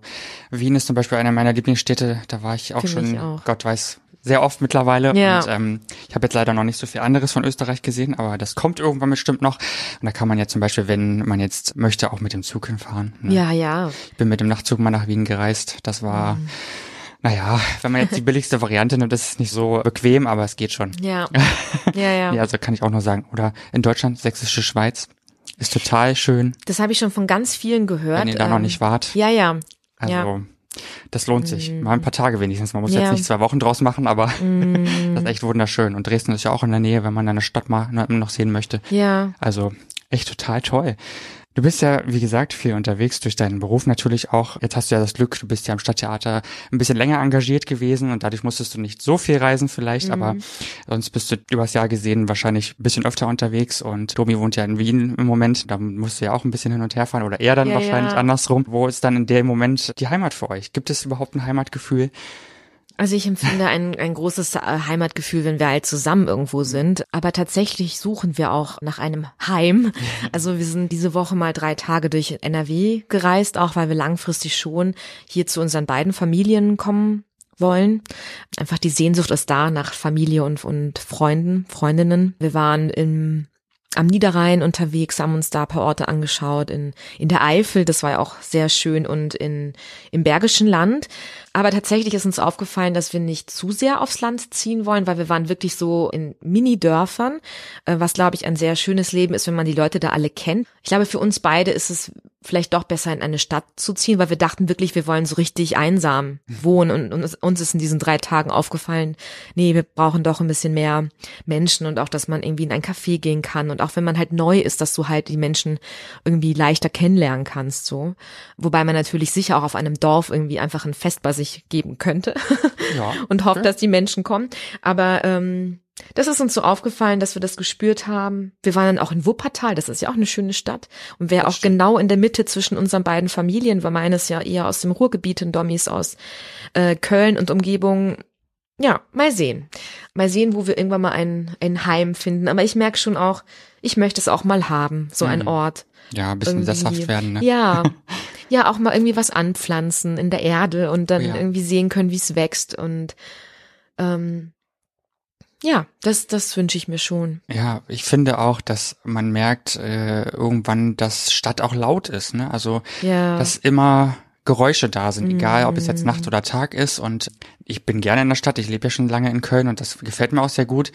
Wien ist zum Beispiel einer meiner Lieblingsstädte. Da war ich auch Finde schon, ich auch. Gott weiß, sehr oft mittlerweile. Ja. Und ähm, ich habe jetzt leider noch nicht so viel anderes von Österreich gesehen, aber das kommt irgendwann bestimmt noch. Und da kann man ja zum Beispiel, wenn man jetzt möchte, auch mit dem Zug hinfahren. Ne? ja, ja. Ich bin mit dem Nachtzug mal nach Wien gereist. Das war, Mhm. naja, wenn man jetzt die billigste Variante nimmt, das ist nicht so bequem, aber es geht schon. Ja, ja, ja. Ja, also kann ich auch nur sagen. Oder in Deutschland, Sächsische Schweiz. Ist total schön, Das habe ich schon von ganz vielen gehört. wenn ihr da noch ähm, nicht wart. Ja, ja. Also, ja. Das lohnt sich. Mal ein paar Tage wenigstens. Man muss Ja. jetzt nicht zwei Wochen draus machen, aber das ist echt wunderschön. Und Dresden ist ja auch in der Nähe, wenn man eine Stadt mal noch sehen möchte. Ja, Also echt total toll. Du bist ja, wie gesagt, viel unterwegs durch deinen Beruf natürlich auch. Jetzt hast du ja das Glück, du bist ja am Stadttheater ein bisschen länger engagiert gewesen und dadurch musstest du nicht so viel reisen vielleicht, aber sonst bist du übers Jahr gesehen wahrscheinlich ein bisschen öfter unterwegs und Domi wohnt ja in Wien im Moment, da musst du ja auch ein bisschen hin und her fahren oder eher dann Ja, wahrscheinlich ja. andersrum. Wo ist dann in dem Moment die Heimat für euch? Gibt es überhaupt ein Heimatgefühl? Also ich empfinde ein, ein großes äh, Heimatgefühl, wenn wir halt zusammen irgendwo sind. Aber tatsächlich suchen wir auch nach einem Heim. Also wir sind diese Woche mal drei Tage durch NRW gereist, auch weil wir langfristig schon hier zu unseren beiden Familien kommen wollen. Einfach die Sehnsucht ist da nach Familie und, und Freunden, Freundinnen. Wir waren im am Niederrhein unterwegs, haben uns da ein paar Orte angeschaut, in, in der Eifel, das war ja auch sehr schön und in, im Bergischen Land. Aber tatsächlich ist uns aufgefallen, dass wir nicht zu sehr aufs Land ziehen wollen, weil wir waren wirklich so in Mini-Dörfern, äh, was glaube ich ein sehr schönes Leben ist, wenn man die Leute da alle kennt. Ich glaube, für uns beide ist es vielleicht doch besser in eine Stadt zu ziehen, weil wir dachten wirklich, wir wollen so richtig einsam wohnen und, und uns ist in diesen drei Tagen aufgefallen, nee, wir brauchen doch ein bisschen mehr Menschen und auch, dass man irgendwie in ein Café gehen kann und auch wenn man halt neu ist, dass du halt die Menschen irgendwie leichter kennenlernen kannst, so. Wobei man natürlich sicher auch auf einem Dorf irgendwie einfach ein Fest bei sich geben könnte Ja. und hofft, dass die Menschen kommen. Aber ähm, das ist uns so aufgefallen, dass wir das gespürt haben. Wir waren dann auch in Wuppertal, das ist ja auch eine schöne Stadt und wäre auch genau in der Mitte zwischen unseren beiden Familien, weil meines ja eher aus dem Ruhrgebiet und Domis aus äh, Köln und Umgebung. Ja, mal sehen. Mal sehen, wo wir irgendwann mal ein, ein Heim finden. Aber ich merke schon auch, ich möchte es auch mal haben, so ein Ort. Ja, ein bisschen Irgendwie. sesshaft werden, ne? Ja. Ja, auch mal irgendwie was anpflanzen in der Erde und dann Oh ja. irgendwie sehen können, wie es wächst. Und ähm, ja, das, das wünsche ich mir schon. Ja, ich finde auch, dass man merkt äh, irgendwann, dass Stadt auch laut ist. Ne? Also Ja. dass immer Geräusche da sind, egal ob es jetzt Nacht oder Tag ist. Und ich bin gerne in der Stadt. Ich lebe ja schon lange in Köln und das gefällt mir auch sehr gut.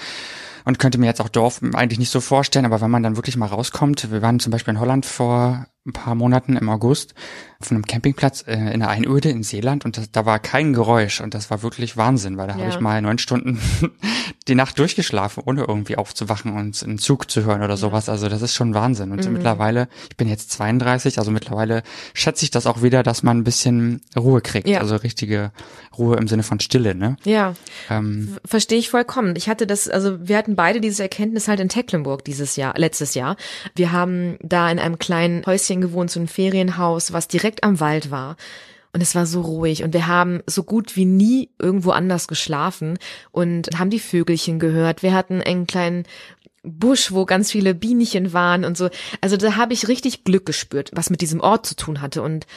Und könnte mir jetzt auch Dorf eigentlich nicht so vorstellen, aber wenn man dann wirklich mal rauskommt, wir waren zum Beispiel in Holland vor ein paar Monaten im August auf einem Campingplatz äh, in der Einöde in Seeland und das, da war kein Geräusch und das war wirklich Wahnsinn, weil da habe Ja. ich mal neun Stunden die Nacht durchgeschlafen, ohne irgendwie aufzuwachen und einen Zug zu hören oder sowas. Also das ist schon Wahnsinn. Und mittlerweile, ich bin jetzt 32, also mittlerweile schätze ich das auch wieder, dass man ein bisschen Ruhe kriegt. Ja. Also richtige Ruhe im Sinne von Stille, ne? ja, Ähm, verstehe ich vollkommen. Ich hatte das, also wir hatten beide diese Erkenntnis halt in Tecklenburg dieses Jahr, letztes Jahr. Wir haben da in einem kleinen Häuschen gewohnt, so ein Ferienhaus, was direkt am Wald war. Und es war so ruhig und wir haben so gut wie nie irgendwo anders geschlafen und haben die Vögelchen gehört. Wir hatten einen kleinen Busch, wo ganz viele Bienchen waren und so. Also da habe ich richtig Glück gespürt, was mit diesem Ort zu tun hatte. Und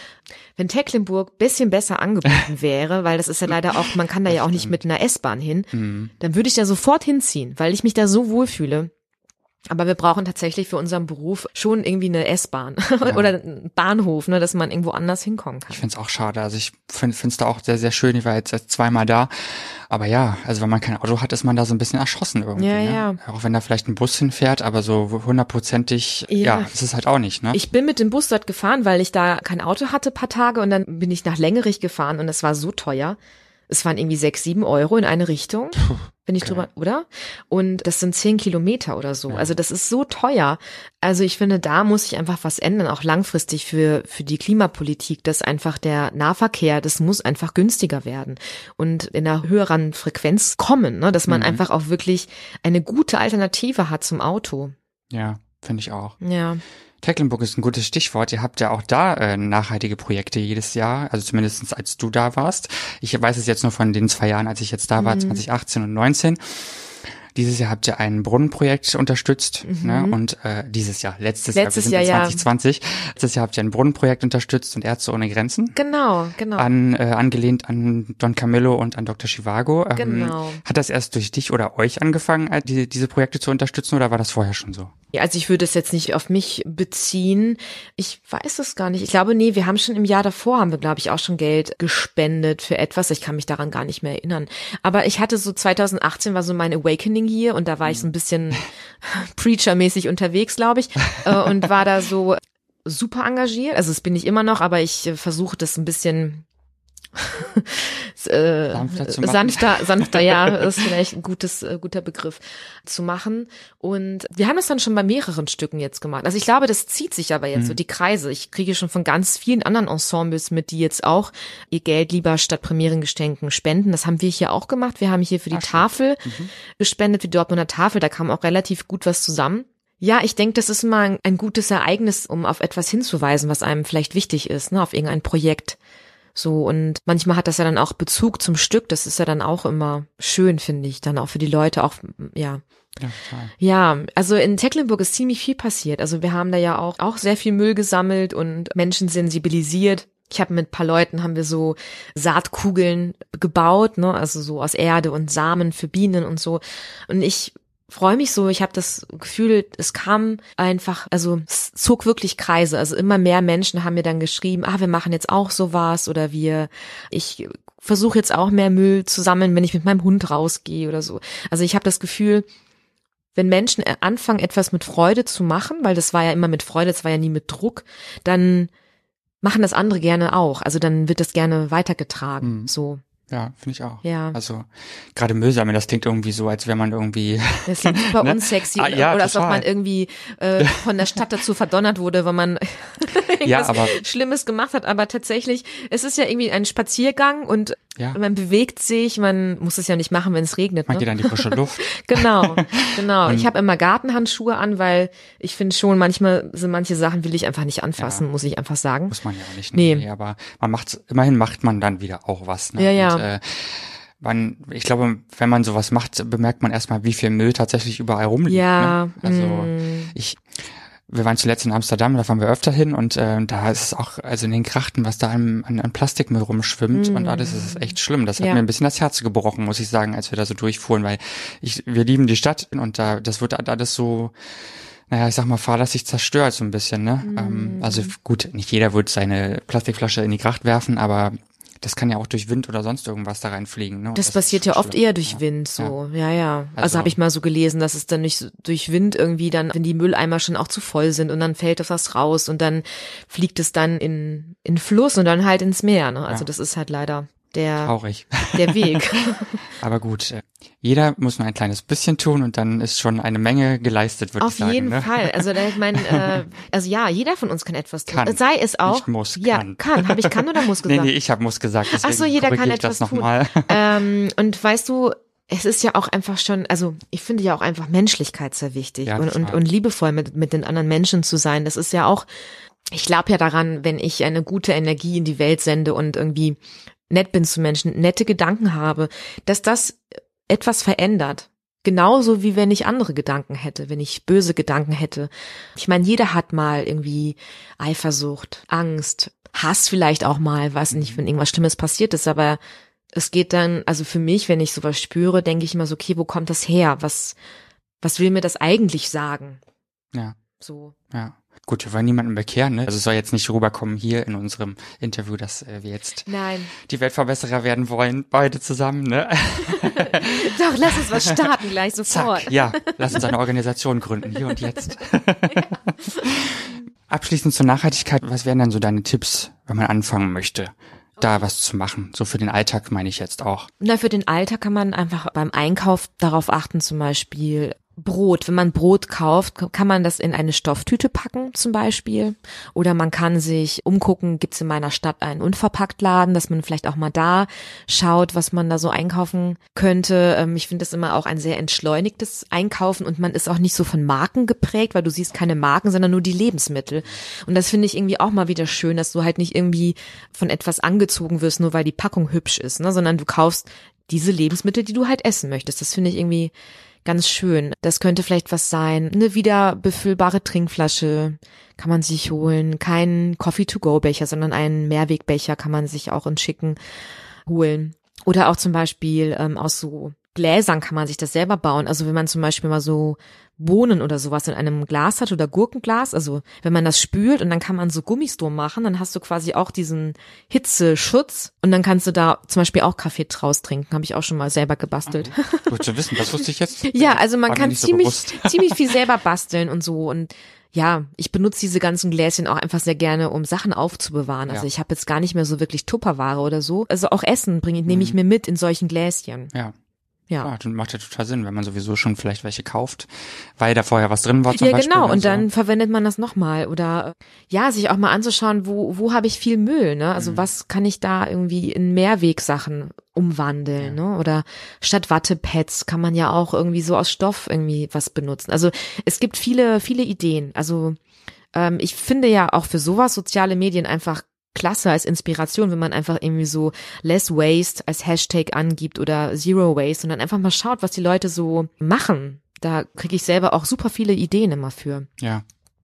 wenn Tecklenburg bisschen besser angebunden wäre, weil das ist ja leider auch, man kann da ja auch nicht mit einer S-Bahn hin, Mhm. dann würde ich da sofort hinziehen, weil ich mich da so wohlfühle. Aber wir brauchen tatsächlich für unseren Beruf schon irgendwie eine S-Bahn oder einen Bahnhof, ne, dass man irgendwo anders hinkommen kann. Ich finde es auch schade. Also ich finde es da auch sehr, sehr schön. Ich war jetzt zweimal da. Aber ja, also wenn man kein Auto hat, ist man da so ein bisschen erschossen irgendwie. Ja, ne? ja. Auch wenn da vielleicht ein Bus hinfährt, aber so hundertprozentig, ja, Ja. ist es halt auch nicht, ne? Ich bin mit dem Bus dort gefahren, weil ich da kein Auto hatte, paar Tage, und dann bin ich nach Längerich gefahren und es war so teuer. Es waren irgendwie sechs, sieben Euro in eine Richtung, wenn ich okay. drüber, oder? Und das sind zehn Kilometer oder so. Also das ist so teuer. Also ich finde, da muss sich einfach was ändern, auch langfristig für, für die Klimapolitik, dass einfach der Nahverkehr, das muss einfach günstiger werden und in einer höheren Frequenz kommen, ne? dass man Mhm. einfach auch wirklich eine gute Alternative hat zum Auto. ja, finde ich auch. Ja. Tecklenburg ist ein gutes Stichwort. Ihr habt ja auch da äh, nachhaltige Projekte jedes Jahr, also zumindestens als du da warst. Ich weiß es jetzt nur von den zwei Jahren, als ich jetzt da war, 2018 und 19. Dieses Jahr habt ihr ein Brunnenprojekt unterstützt ne? und äh, dieses Jahr, letztes, Letztes Jahr, wir sind Jahr, ja. in 2020. Letztes Jahr habt ihr ein Brunnenprojekt unterstützt und Ärzte ohne Grenzen. Genau, genau. An, äh, angelehnt an Don Camillo und an Dr. Chivago. Ähm, Genau. Hat das erst durch dich oder euch angefangen, äh, die, diese Projekte zu unterstützen oder war das vorher schon so? Also ich würde es jetzt nicht auf mich beziehen. Ich weiß es gar nicht. Ich glaube, nee, wir haben schon im Jahr davor, haben wir, glaube ich, auch schon Geld gespendet für etwas. Ich kann mich daran gar nicht mehr erinnern. Aber ich hatte so 2018 war so mein Awakening hier und da war ich so ein bisschen Preacher-mäßig unterwegs, glaube ich, äh, und war da so super engagiert. Also das bin ich immer noch, aber ich äh, versuche das ein bisschen äh, Sanfter zu machen. sanfter, sanfter, ja, ist vielleicht ein gutes, äh, guter Begriff zu machen. Und wir haben es dann schon bei mehreren Stücken jetzt gemacht. Also ich glaube, das zieht sich aber jetzt so die Kreise. Ich kriege schon von ganz vielen anderen Ensembles mit, die jetzt auch ihr Geld lieber statt Premierengeschenken spenden. Das haben wir hier auch gemacht. Wir haben hier für die Tafel gespendet, für die Dortmunder Tafel. Da kam auch relativ gut was zusammen. Ja, ich denke, das ist immer ein, ein gutes Ereignis, um auf etwas hinzuweisen, was einem vielleicht wichtig ist, ne, auf irgendein Projekt. So, und manchmal hat das ja dann auch Bezug zum Stück. Das ist ja dann auch immer schön, finde ich. Dann auch für die Leute auch, ja. Ja, total. Ja, also in Tecklenburg ist ziemlich viel passiert. Also wir haben da ja auch, auch sehr viel Müll gesammelt und Menschen sensibilisiert. Ich habe mit ein paar Leuten haben wir so Saatkugeln gebaut, ne, also so aus Erde und Samen für Bienen und so. Und ich freue mich so, ich habe das Gefühl, es kam einfach, also es zog wirklich Kreise. Also immer mehr Menschen haben mir dann geschrieben, ah, wir machen jetzt auch sowas oder wir, ich versuche jetzt auch mehr Müll zu sammeln, wenn ich mit meinem Hund rausgehe oder so. Also ich habe das Gefühl, wenn Menschen anfangen, etwas mit Freude zu machen, weil das war ja immer mit Freude, das war ja nie mit Druck, dann machen das andere gerne auch. Also dann wird das gerne weitergetragen. Mhm. So, Ja, finde ich auch. Ja. Also gerade Müll sammeln, das klingt irgendwie so, als wäre man irgendwie das klingt super Ne? unsexy Ah, oder, ja, oder als ob man irgendwie äh, von der Stadt dazu verdonnert wurde, weil man Ja, aber- Schlimmes gemacht hat. Aber tatsächlich, es ist ja irgendwie ein Spaziergang und Ja. man bewegt sich. Man muss es ja nicht machen, wenn es regnet. man ne? geht an die frische Luft. Genau, genau. Ich habe immer Gartenhandschuhe an, weil ich finde schon, manchmal sind manche Sachen will ich einfach nicht anfassen, Ja. muss ich einfach sagen. Muss man ja auch nicht. Nee. aber man macht, immerhin macht man dann wieder auch was. Ne? Ja, ja. Und, äh, man, ich glaube, wenn man sowas macht, bemerkt man erstmal, wie viel Müll tatsächlich überall rumliegt. Ja, Ne? Also mm. ich, wir waren zuletzt in Amsterdam, da fahren wir öfter hin und äh, da ist es auch, also in den Krachten, was da an, an, an Plastikmüll rumschwimmt und alles, das ist echt schlimm. Das hat Mm. Ja. mir ein bisschen das Herz gebrochen, muss ich sagen, als wir da so durchfuhren, weil ich, wir lieben die Stadt und da, das wird alles so, naja, ich sag mal, fahrlässig zerstört so ein bisschen, ne? Mm. Also gut, nicht jeder wird seine Plastikflasche in die Kracht werfen, aber das kann ja auch durch Wind oder sonst irgendwas da reinfliegen. Ne? Und Das, ist passiert ja oft schlimm. eher durch Wind, so, ja, ja. Also, Also- habe ich mal so gelesen, dass es dann nicht so durch Wind irgendwie dann, wenn die Mülleimer schon auch zu voll sind und dann fällt das was raus und dann fliegt es dann in, in Fluss und dann halt ins Meer, ne? Also Ja. das ist halt leider der, Traurig. der Weg. Aber gut, äh, jeder muss nur ein kleines bisschen tun und dann ist schon eine Menge geleistet, würde ich Auf sagen. jeden ne? Fall. Also ich meine, äh, also ja, jeder von uns kann etwas tun. Kann. Sei es auch. Nicht muss, ja, kann. kann. Habe ich kann oder muss Nee, gesagt? nee, ich habe muss gesagt, Ach so, jeder kann ich etwas tun. Ähm, und weißt du, es ist ja auch einfach schon, also ich finde ja auch einfach Menschlichkeit sehr wichtig Ja, und, und, und liebevoll mit, mit den anderen Menschen zu sein. Das ist ja auch ich glaube ja daran, wenn ich eine gute Energie in die Welt sende und irgendwie nett bin zu Menschen, nette Gedanken habe, dass das etwas verändert. Genauso wie wenn ich andere Gedanken hätte, wenn ich böse Gedanken hätte. Ich meine, jeder hat mal irgendwie Eifersucht, Angst, Hass vielleicht auch mal, weiß nicht, wenn irgendwas Schlimmes passiert ist, aber es geht dann, also für mich, wenn ich sowas spüre, denke ich immer so, okay, wo kommt das her? Was, was will mir das eigentlich sagen? Ja. So. Ja. Gut, wir wollen niemanden bekehren, ne? Also es soll jetzt nicht rüberkommen hier in unserem Interview, dass äh, wir jetzt Nein. die Weltverbesserer werden wollen, beide zusammen, ne? Doch, lass uns was starten gleich sofort. Zack, ja, lass uns eine Organisation gründen, hier und jetzt. Abschließend zur Nachhaltigkeit, was wären dann so deine Tipps, wenn man anfangen möchte? da was zu machen. So für den Alltag meine ich jetzt auch. Na, für den Alltag kann man einfach beim Einkauf darauf achten, zum Beispiel Brot. Wenn man Brot kauft, kann man das in eine Stofftüte packen zum Beispiel. Oder man kann sich umgucken, gibt es in meiner Stadt einen Unverpacktladen, dass man vielleicht auch mal da schaut, was man da so einkaufen könnte. Ähm, ich finde das immer auch ein sehr entschleunigtes Einkaufen und man ist auch nicht so von Marken geprägt, weil du siehst keine Marken, sondern nur die Lebensmittel. Und das finde ich irgendwie auch mal wieder schön, dass du halt nicht irgendwie von etwas angezogen wirst, nur weil die Packung hübsch ist, ne? sondern du kaufst diese Lebensmittel, die du halt essen möchtest. Das finde ich irgendwie ganz schön. Das könnte vielleicht was sein. Eine wieder befüllbare Trinkflasche kann man sich holen. Kein Coffee-to-go-Becher, sondern einen Mehrwegbecher kann man sich auch in schicken holen. Oder auch zum Beispiel ähm, aus so Gläsern kann man sich das selber bauen. Also wenn man zum Beispiel mal so Bohnen oder sowas in einem Glas hat oder Gurkenglas, also wenn man das spült und dann kann man so Gummis drum machen, dann hast du quasi auch diesen Hitzeschutz und dann kannst du da zum Beispiel auch Kaffee draus trinken. Habe ich auch schon mal selber gebastelt. Okay. Gut zu wissen, das wusste ich jetzt. ja, also man kann ziemlich, so ziemlich viel selber basteln und so und ja, ich benutze diese ganzen Gläschen auch einfach sehr gerne, um Sachen aufzubewahren. Also ja. ich habe jetzt gar nicht mehr so wirklich Tupperware oder so. Also auch Essen bringe nehme ich mhm. mir mit in solchen Gläschen. Ja. Ja. ja, macht ja total Sinn, wenn man sowieso schon vielleicht welche kauft, weil da vorher was drin war zum Ja, Beispiel genau. Und so. dann verwendet man das nochmal oder ja, sich auch mal anzuschauen, wo wo habe ich viel Müll, ne? Also mhm. was kann ich da irgendwie in Mehrwegsachen umwandeln, ja. ne? Oder statt Wattepads kann man ja auch irgendwie so aus Stoff irgendwie was benutzen. Also es gibt viele viele Ideen. Also ähm, ich finde ja auch für sowas soziale Medien einfach klasse als Inspiration, wenn man einfach irgendwie so Less Waste als Hashtag angibt oder Zero Waste und dann einfach mal schaut, was die Leute so machen. Da kriege ich selber auch super viele Ideen immer für. Ja.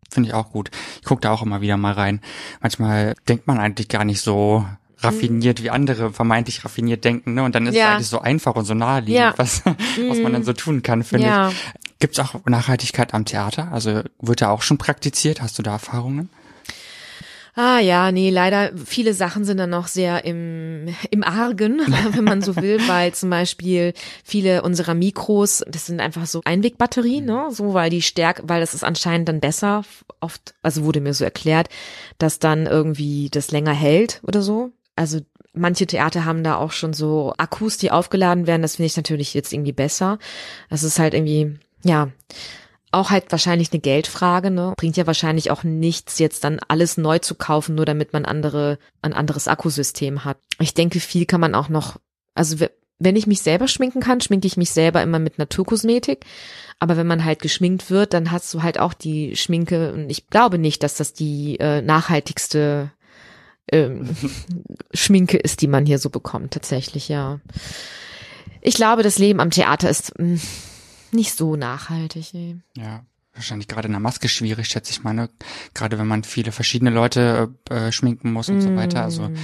Finde ich auch gut. Ich gucke da auch immer wieder mal rein. Manchmal denkt man eigentlich gar nicht so raffiniert, wie andere vermeintlich raffiniert denken, ne? Und dann ist ja. es eigentlich so einfach und so naheliegend, ja. was, was man dann so tun kann, finde ja. ich. Gibt es auch Nachhaltigkeit am Theater? Also wird da auch schon praktiziert? Hast du da Erfahrungen? Ah ja, nee, leider viele Sachen sind dann noch sehr im, im Argen, wenn man so will, weil zum Beispiel viele unserer Mikros, das sind einfach so Einwegbatterien, ne? So, weil die Stärke, weil das ist anscheinend dann besser, oft, also wurde mir so erklärt, dass dann irgendwie das länger hält oder so. Also manche Theater haben da auch schon so Akkus, die aufgeladen werden. Das finde ich natürlich jetzt irgendwie besser. Das ist halt irgendwie, ja auch halt wahrscheinlich eine Geldfrage, ne? Bringt ja wahrscheinlich auch nichts, jetzt dann alles neu zu kaufen, nur damit man andere, ein anderes Akkusystem hat. Ich denke, viel kann man auch noch, also wenn ich mich selber schminken kann, schminke ich mich selber immer mit Naturkosmetik. Aber wenn man halt geschminkt wird, dann hast du halt auch die Schminke. Und ich glaube nicht, dass das die äh, nachhaltigste ähm, Schminke ist, die man hier so bekommt. Tatsächlich, ja. Ich glaube, das Leben am Theater ist mh, hm, nicht so nachhaltig. Ey. Ja, wahrscheinlich gerade in der Maske schwierig, schätze ich mal. Ne? Gerade wenn man viele verschiedene Leute äh, schminken muss und mm. so weiter. Also mm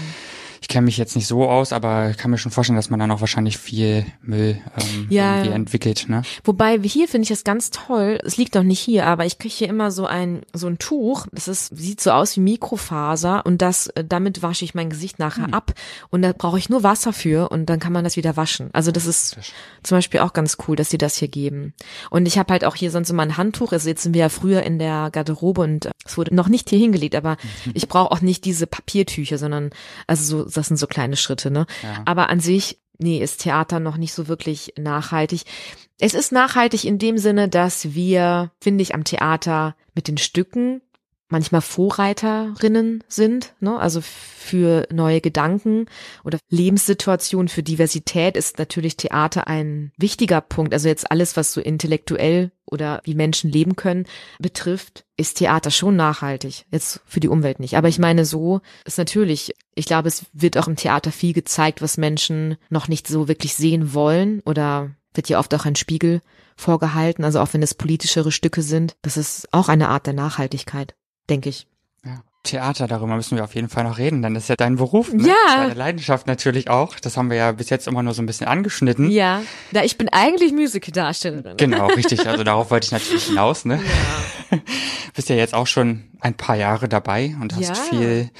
ich kenne mich jetzt nicht so aus, aber kann mir schon vorstellen, dass man da noch wahrscheinlich viel Müll ähm, ja. irgendwie entwickelt. Ne? Wobei hier finde ich das ganz toll. Es liegt doch nicht hier, aber ich kriege hier immer so ein so ein Tuch. Das ist sieht so aus wie Mikrofaser und das äh, damit wasche ich mein Gesicht nachher hm. ab und da brauche ich nur Wasser für und dann kann man das wieder waschen. Also das ist zum Beispiel auch ganz cool, dass sie das hier geben. Und ich habe halt auch hier sonst immer ein Handtuch. Also jetzt sind wir ja früher in der Garderobe und äh, es wurde noch nicht hier hingelegt, aber mhm. ich brauche auch nicht diese Papiertücher, sondern also so das sind so kleine Schritte, ne? Ja. Aber an sich, nee, ist Theater noch nicht so wirklich nachhaltig. Es ist nachhaltig in dem Sinne, dass wir, finde ich, am Theater mit den Stücken manchmal Vorreiterinnen sind, ne? also für neue Gedanken oder Lebenssituationen, für Diversität ist natürlich Theater ein wichtiger Punkt. Also jetzt alles, was so intellektuell oder wie Menschen leben können betrifft, ist Theater schon nachhaltig. Jetzt für die Umwelt nicht. Aber ich meine, so ist natürlich, ich glaube, es wird auch im Theater viel gezeigt, was Menschen noch nicht so wirklich sehen wollen oder wird ja oft auch ein Spiegel vorgehalten, also auch wenn es politischere Stücke sind. Das ist auch eine Art der Nachhaltigkeit, denke ich. Theater, darüber müssen wir auf jeden Fall noch reden, denn das ist ja dein Beruf, ne? Ja. Deine Leidenschaft natürlich auch. Das haben wir ja bis jetzt immer nur so ein bisschen angeschnitten. Ja, da ich bin eigentlich Musicaldarstellerin. Genau, richtig. Also darauf wollte ich natürlich hinaus, ne? Ja. Bist ja jetzt auch schon ein paar Jahre dabei und hast Ja. viel,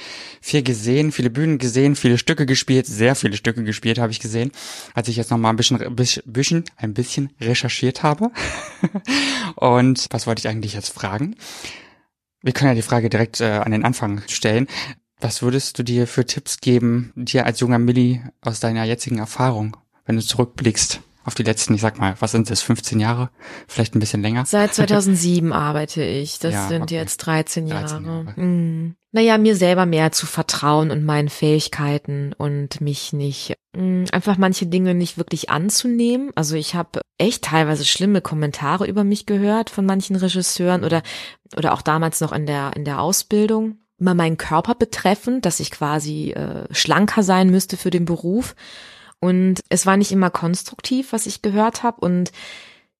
viel gesehen, viele Bühnen gesehen, viele Stücke gespielt, sehr viele Stücke gespielt, habe ich gesehen, als ich jetzt noch mal ein bisschen, ein bisschen, ein bisschen recherchiert habe. und was wollte ich eigentlich jetzt fragen? Wir können ja die Frage direkt äh, an den Anfang stellen. Was würdest du dir für Tipps geben, dir als junger Milli aus deiner jetzigen Erfahrung, wenn du zurückblickst auf die letzten, ich sag mal, was sind das, 15 Jahre? Vielleicht ein bisschen länger? Seit 2007 arbeite ich. Das Ja, sind okay. jetzt 13 Jahre. 13 Jahre. Mm. Naja, mir selber mehr zu vertrauen und meinen Fähigkeiten und mich nicht, mm, einfach manche Dinge nicht wirklich anzunehmen. Also ich habe echt teilweise schlimme Kommentare über mich gehört von manchen Regisseuren oder, oder auch damals noch in der, in der Ausbildung. Immer meinen Körper betreffend, dass ich quasi äh, schlanker sein müsste für den Beruf. Und es war nicht immer konstruktiv, was ich gehört habe. Und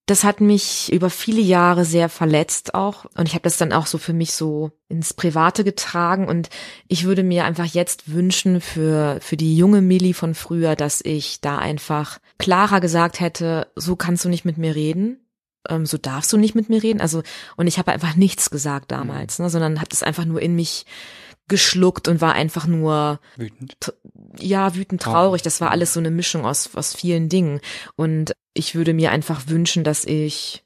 das hat mich über viele Jahre sehr verletzt auch. Und ich habe das dann auch so für mich so ins Private getragen. Und ich würde mir einfach jetzt wünschen für, für die junge Millie von früher, dass ich da einfach klarer gesagt hätte, so kannst du nicht mit mir reden. Ähm, so darfst du nicht mit mir reden. Also, und ich habe einfach nichts gesagt damals, ne, sondern habe das einfach nur in mich geschluckt und war einfach nur Wütend. ja, wütend traurig. Das war alles so eine Mischung aus, aus vielen Dingen. Und ich würde mir einfach wünschen, dass ich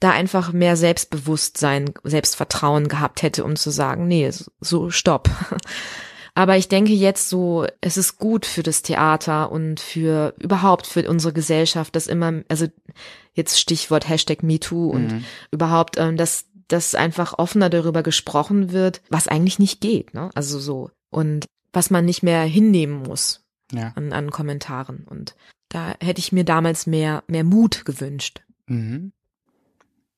da einfach mehr Selbstbewusstsein, Selbstvertrauen gehabt hätte, um zu sagen, nee, so stopp. Aber ich denke jetzt so, es ist gut für das Theater und für überhaupt für unsere Gesellschaft, dass immer, also jetzt Stichwort Hashtag MeToo und Mhm. überhaupt, ähm, dass, dass einfach offener darüber gesprochen wird, was eigentlich nicht geht, ne? Also so. Und was man nicht mehr hinnehmen muss Ja. an, an Kommentaren. Und da hätte ich mir damals mehr, mehr Mut gewünscht. Mhm.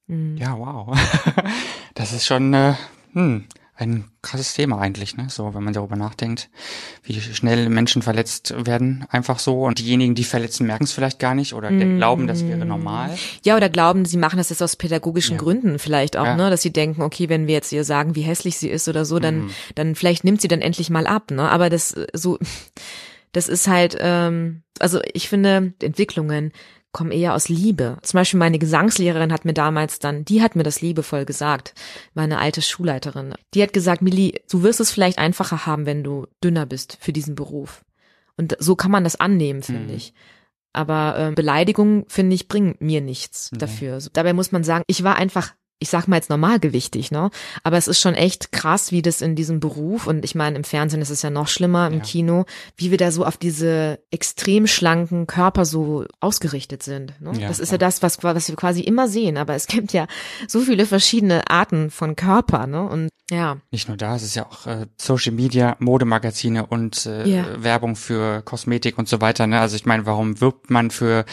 Mhm. Ja, wow. Das ist schon äh, hm, ein krasses Thema eigentlich, ne? So, wenn man darüber nachdenkt, wie schnell Menschen verletzt werden, einfach so. Und diejenigen, die verletzen, merken es vielleicht gar nicht oder Mhm. glauben, das wäre normal. Ja, oder glauben, sie machen das jetzt aus pädagogischen Ja. Gründen vielleicht auch, Ja. ne, dass sie denken, okay, wenn wir jetzt ihr sagen, wie hässlich sie ist oder so, dann, Mhm. dann vielleicht nimmt sie dann endlich mal ab, ne? Aber das so, das ist halt, ähm, also ich finde, Entwicklungen kommen eher aus Liebe. Zum Beispiel meine Gesangslehrerin hat mir damals dann, die hat mir das liebevoll gesagt, meine alte Schulleiterin. Die hat gesagt, Milli, du wirst es vielleicht einfacher haben, wenn du dünner bist für diesen Beruf. Und so kann man das annehmen, finde Mhm. ich. Aber äh, Beleidigung, finde ich, bringen mir nichts Nee. dafür. So, dabei muss man sagen, ich war einfach, ich sag mal jetzt normalgewichtig, ne? Aber es ist schon echt krass, wie das in diesem Beruf, und ich meine, im Fernsehen ist es ja noch schlimmer, im Ja. Kino, wie wir da so auf diese extrem schlanken Körper so ausgerichtet sind. Ne? Ja, das ist klar. ja das, was, was wir quasi immer sehen, aber es gibt ja so viele verschiedene Arten von Körper, ne? Und ja, Nicht nur da, es ist ja auch äh, Social Media, Modemagazine und äh, Ja. Werbung für Kosmetik und so weiter. Ne? Also ich meine, warum wirbt man für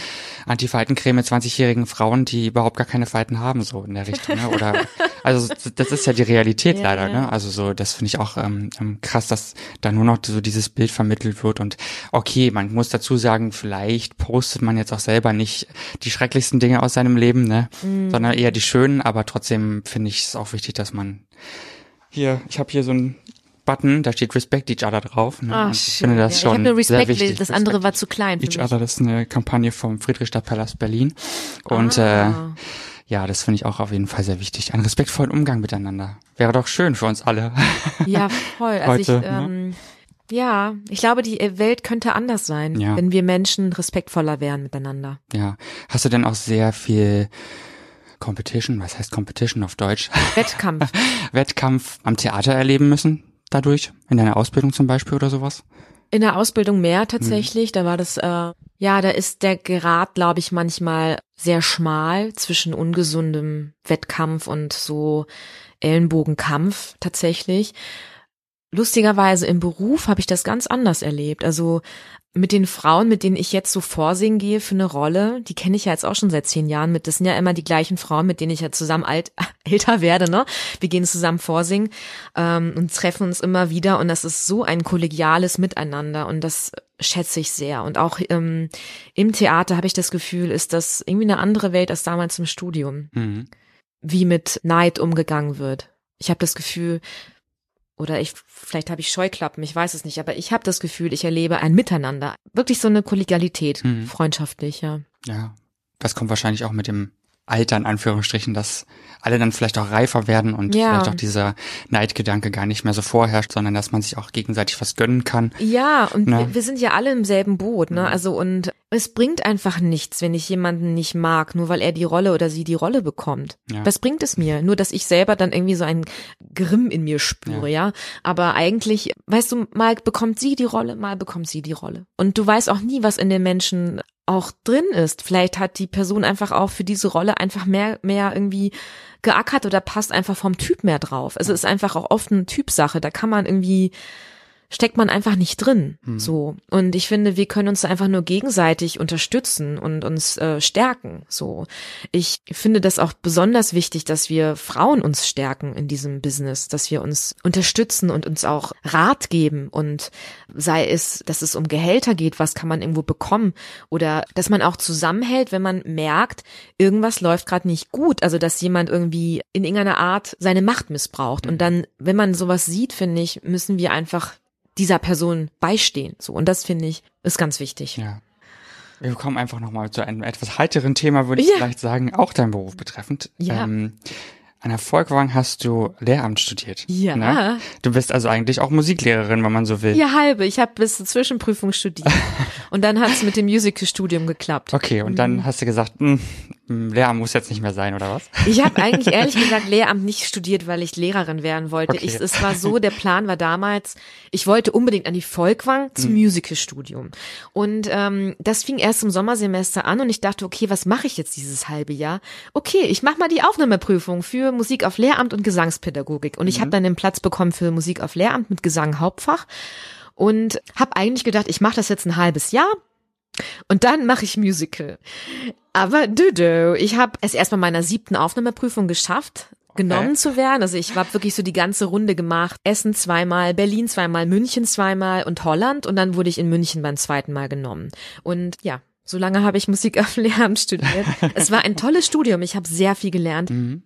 Antifaltencreme 20-jährigen Frauen, die überhaupt gar keine Falten haben, so in der Richtung? Ne? Oder also das ist ja die Realität Ja, leider. Ne? Also so, das finde ich auch ähm, ähm, krass, dass da nur noch so dieses Bild vermittelt wird. Und okay, man muss dazu sagen, vielleicht postet man jetzt auch selber nicht die schrecklichsten Dinge aus seinem Leben, ne? Mhm. sondern eher die schönen. Aber trotzdem finde ich es auch wichtig, dass man hier, ich habe hier so einen Button, da steht Respect Each Other drauf. Ne? Ach, ich schön. finde das ja. schon ich nur sehr Respekt, wichtig. das andere war Respect zu klein Each mich. Other, das ist eine Kampagne vom Friedrichstadtpalast Berlin. Und Ah. äh, ja, das finde ich auch auf jeden Fall sehr wichtig. Ein respektvollen Umgang miteinander. Wäre doch schön für uns alle. Ja, voll. Also Heute, ich, ähm, ja, ich glaube, die Welt könnte anders sein, Ja. wenn wir Menschen respektvoller wären miteinander. ja. Hast du denn auch sehr viel Competition, was heißt Competition auf Deutsch? Wettkampf. Wettkampf am Theater erleben müssen dadurch? In deiner Ausbildung zum Beispiel oder sowas? In der Ausbildung mehr tatsächlich. Da war das, äh, ja, da ist der Grad, glaube ich, manchmal sehr schmal zwischen ungesundem Wettkampf und so Ellenbogenkampf tatsächlich. Lustigerweise im Beruf habe ich das ganz anders erlebt. Also mit den Frauen, mit denen ich jetzt so vorsingen gehe für eine Rolle, die kenne ich ja jetzt auch schon seit zehn Jahren mit. Das sind ja immer die gleichen Frauen, mit denen ich ja zusammen alt, älter werde, ne? Wir gehen zusammen vorsingen ähm, und treffen uns immer wieder und das ist so ein kollegiales Miteinander und das schätze ich sehr. Und auch ähm, im Theater habe ich das Gefühl, ist das irgendwie eine andere Welt als damals im Studium. Mhm. Wie mit Neid umgegangen wird. Ich habe das Gefühl, oder ich vielleicht habe ich Scheuklappen, ich weiß es nicht, aber ich habe das Gefühl, ich erlebe ein Miteinander, wirklich so eine Kollegialität, mhm. freundschaftlich, ja. Ja, das kommt wahrscheinlich auch mit dem Alter in Anführungsstrichen, dass alle dann vielleicht auch reifer werden und ja. vielleicht auch dieser Neidgedanke gar nicht mehr so vorherrscht, sondern dass man sich auch gegenseitig was gönnen kann. Ja, und ne? wir, wir, sind ja alle im selben Boot, ne? Mhm. Also und es bringt einfach nichts, wenn ich jemanden nicht mag, nur weil er die Rolle oder sie die Rolle bekommt. Ja. Was bringt es mir? Nur, dass ich selber dann irgendwie so einen Grimm in mir spüre, ja. ja? Aber eigentlich, weißt du, mal bekommt sie die Rolle, mal bekommt sie die Rolle. Und du weißt auch nie, was in den Menschen auch drin ist. Vielleicht hat die Person einfach auch für diese Rolle einfach mehr, mehr irgendwie geackert oder passt einfach vom Typ mehr drauf. Also es ist einfach auch oft eine Typsache. Da kann man irgendwie steckt man einfach nicht drin. Mhm. So. Und ich finde, wir können uns einfach nur gegenseitig unterstützen und uns äh, stärken. So. Ich finde das auch besonders wichtig, dass wir Frauen uns stärken in diesem Business, dass wir uns unterstützen und uns auch Rat geben und sei es, dass es um Gehälter geht, was kann man irgendwo bekommen oder dass man auch zusammenhält, wenn man merkt, irgendwas läuft gerade nicht gut, also dass jemand irgendwie in irgendeiner Art seine Macht missbraucht. Und mhm. dann, wenn man sowas sieht, finde ich, müssen wir einfach dieser Person beistehen. So und das finde ich ist ganz wichtig. Ja. Wir kommen einfach nochmal zu einem etwas heiteren Thema, würde ich ja. vielleicht sagen, auch dein Beruf betreffend. Ja. Ähm, an der Volkwang hast du Lehramt studiert. Ja. Ne? Du bist also eigentlich auch Musiklehrerin, wenn man so will. Ja, halbe. Ich habe bis zur Zwischenprüfung studiert. und dann hat es mit dem Musical-Studium geklappt. Okay, und dann mhm. hast du gesagt, mh, hm, Lehramt muss jetzt nicht mehr sein, oder was? Ich habe eigentlich ehrlich gesagt Lehramt nicht studiert, weil ich Lehrerin werden wollte. Okay. Ich, es war so, der Plan war damals, ich wollte unbedingt an die Volkwang zum hm. Musicalstudium. Und ähm, das fing erst im Sommersemester an und ich dachte, okay, was mache ich jetzt dieses halbe Jahr? Okay, ich mache mal die Aufnahmeprüfung für Musik auf Lehramt und Gesangspädagogik. Und ich mhm. habe dann den Platz bekommen für Musik auf Lehramt mit Gesang Hauptfach und habe eigentlich gedacht, ich mache das jetzt ein halbes Jahr und dann mache ich Musical. Aber düdö, ich habe es erst bei meiner siebten Aufnahmeprüfung geschafft, genommen okay. zu werden. Also ich habe wirklich so die ganze Runde gemacht. Essen zweimal, Berlin zweimal, München zweimal und Holland. Und dann wurde ich in München beim zweiten Mal genommen. Und ja, so lange habe ich Musik auf Lehramt studiert. es war ein tolles Studium. Ich habe sehr viel gelernt. Mhm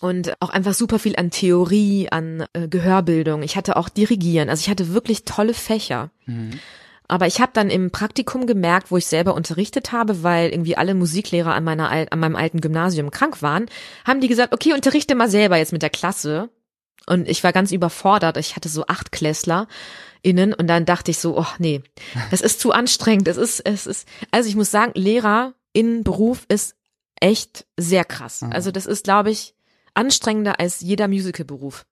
und auch einfach super viel an Theorie, an äh, Gehörbildung. Ich hatte auch Dirigieren, also ich hatte wirklich tolle Fächer. Mhm. Aber ich habe dann im Praktikum gemerkt, wo ich selber unterrichtet habe, weil irgendwie alle Musiklehrer an meiner an meinem alten Gymnasium krank waren, haben die gesagt, okay, unterrichte mal selber jetzt mit der Klasse. Und ich war ganz überfordert. Ich hatte so acht Klässler innen und dann dachte ich so, oh nee, das ist zu anstrengend. Es ist, es ist, also ich muss sagen, Lehrer in Beruf ist echt sehr krass. Also das ist, glaube ich, anstrengender als jeder Musicalberuf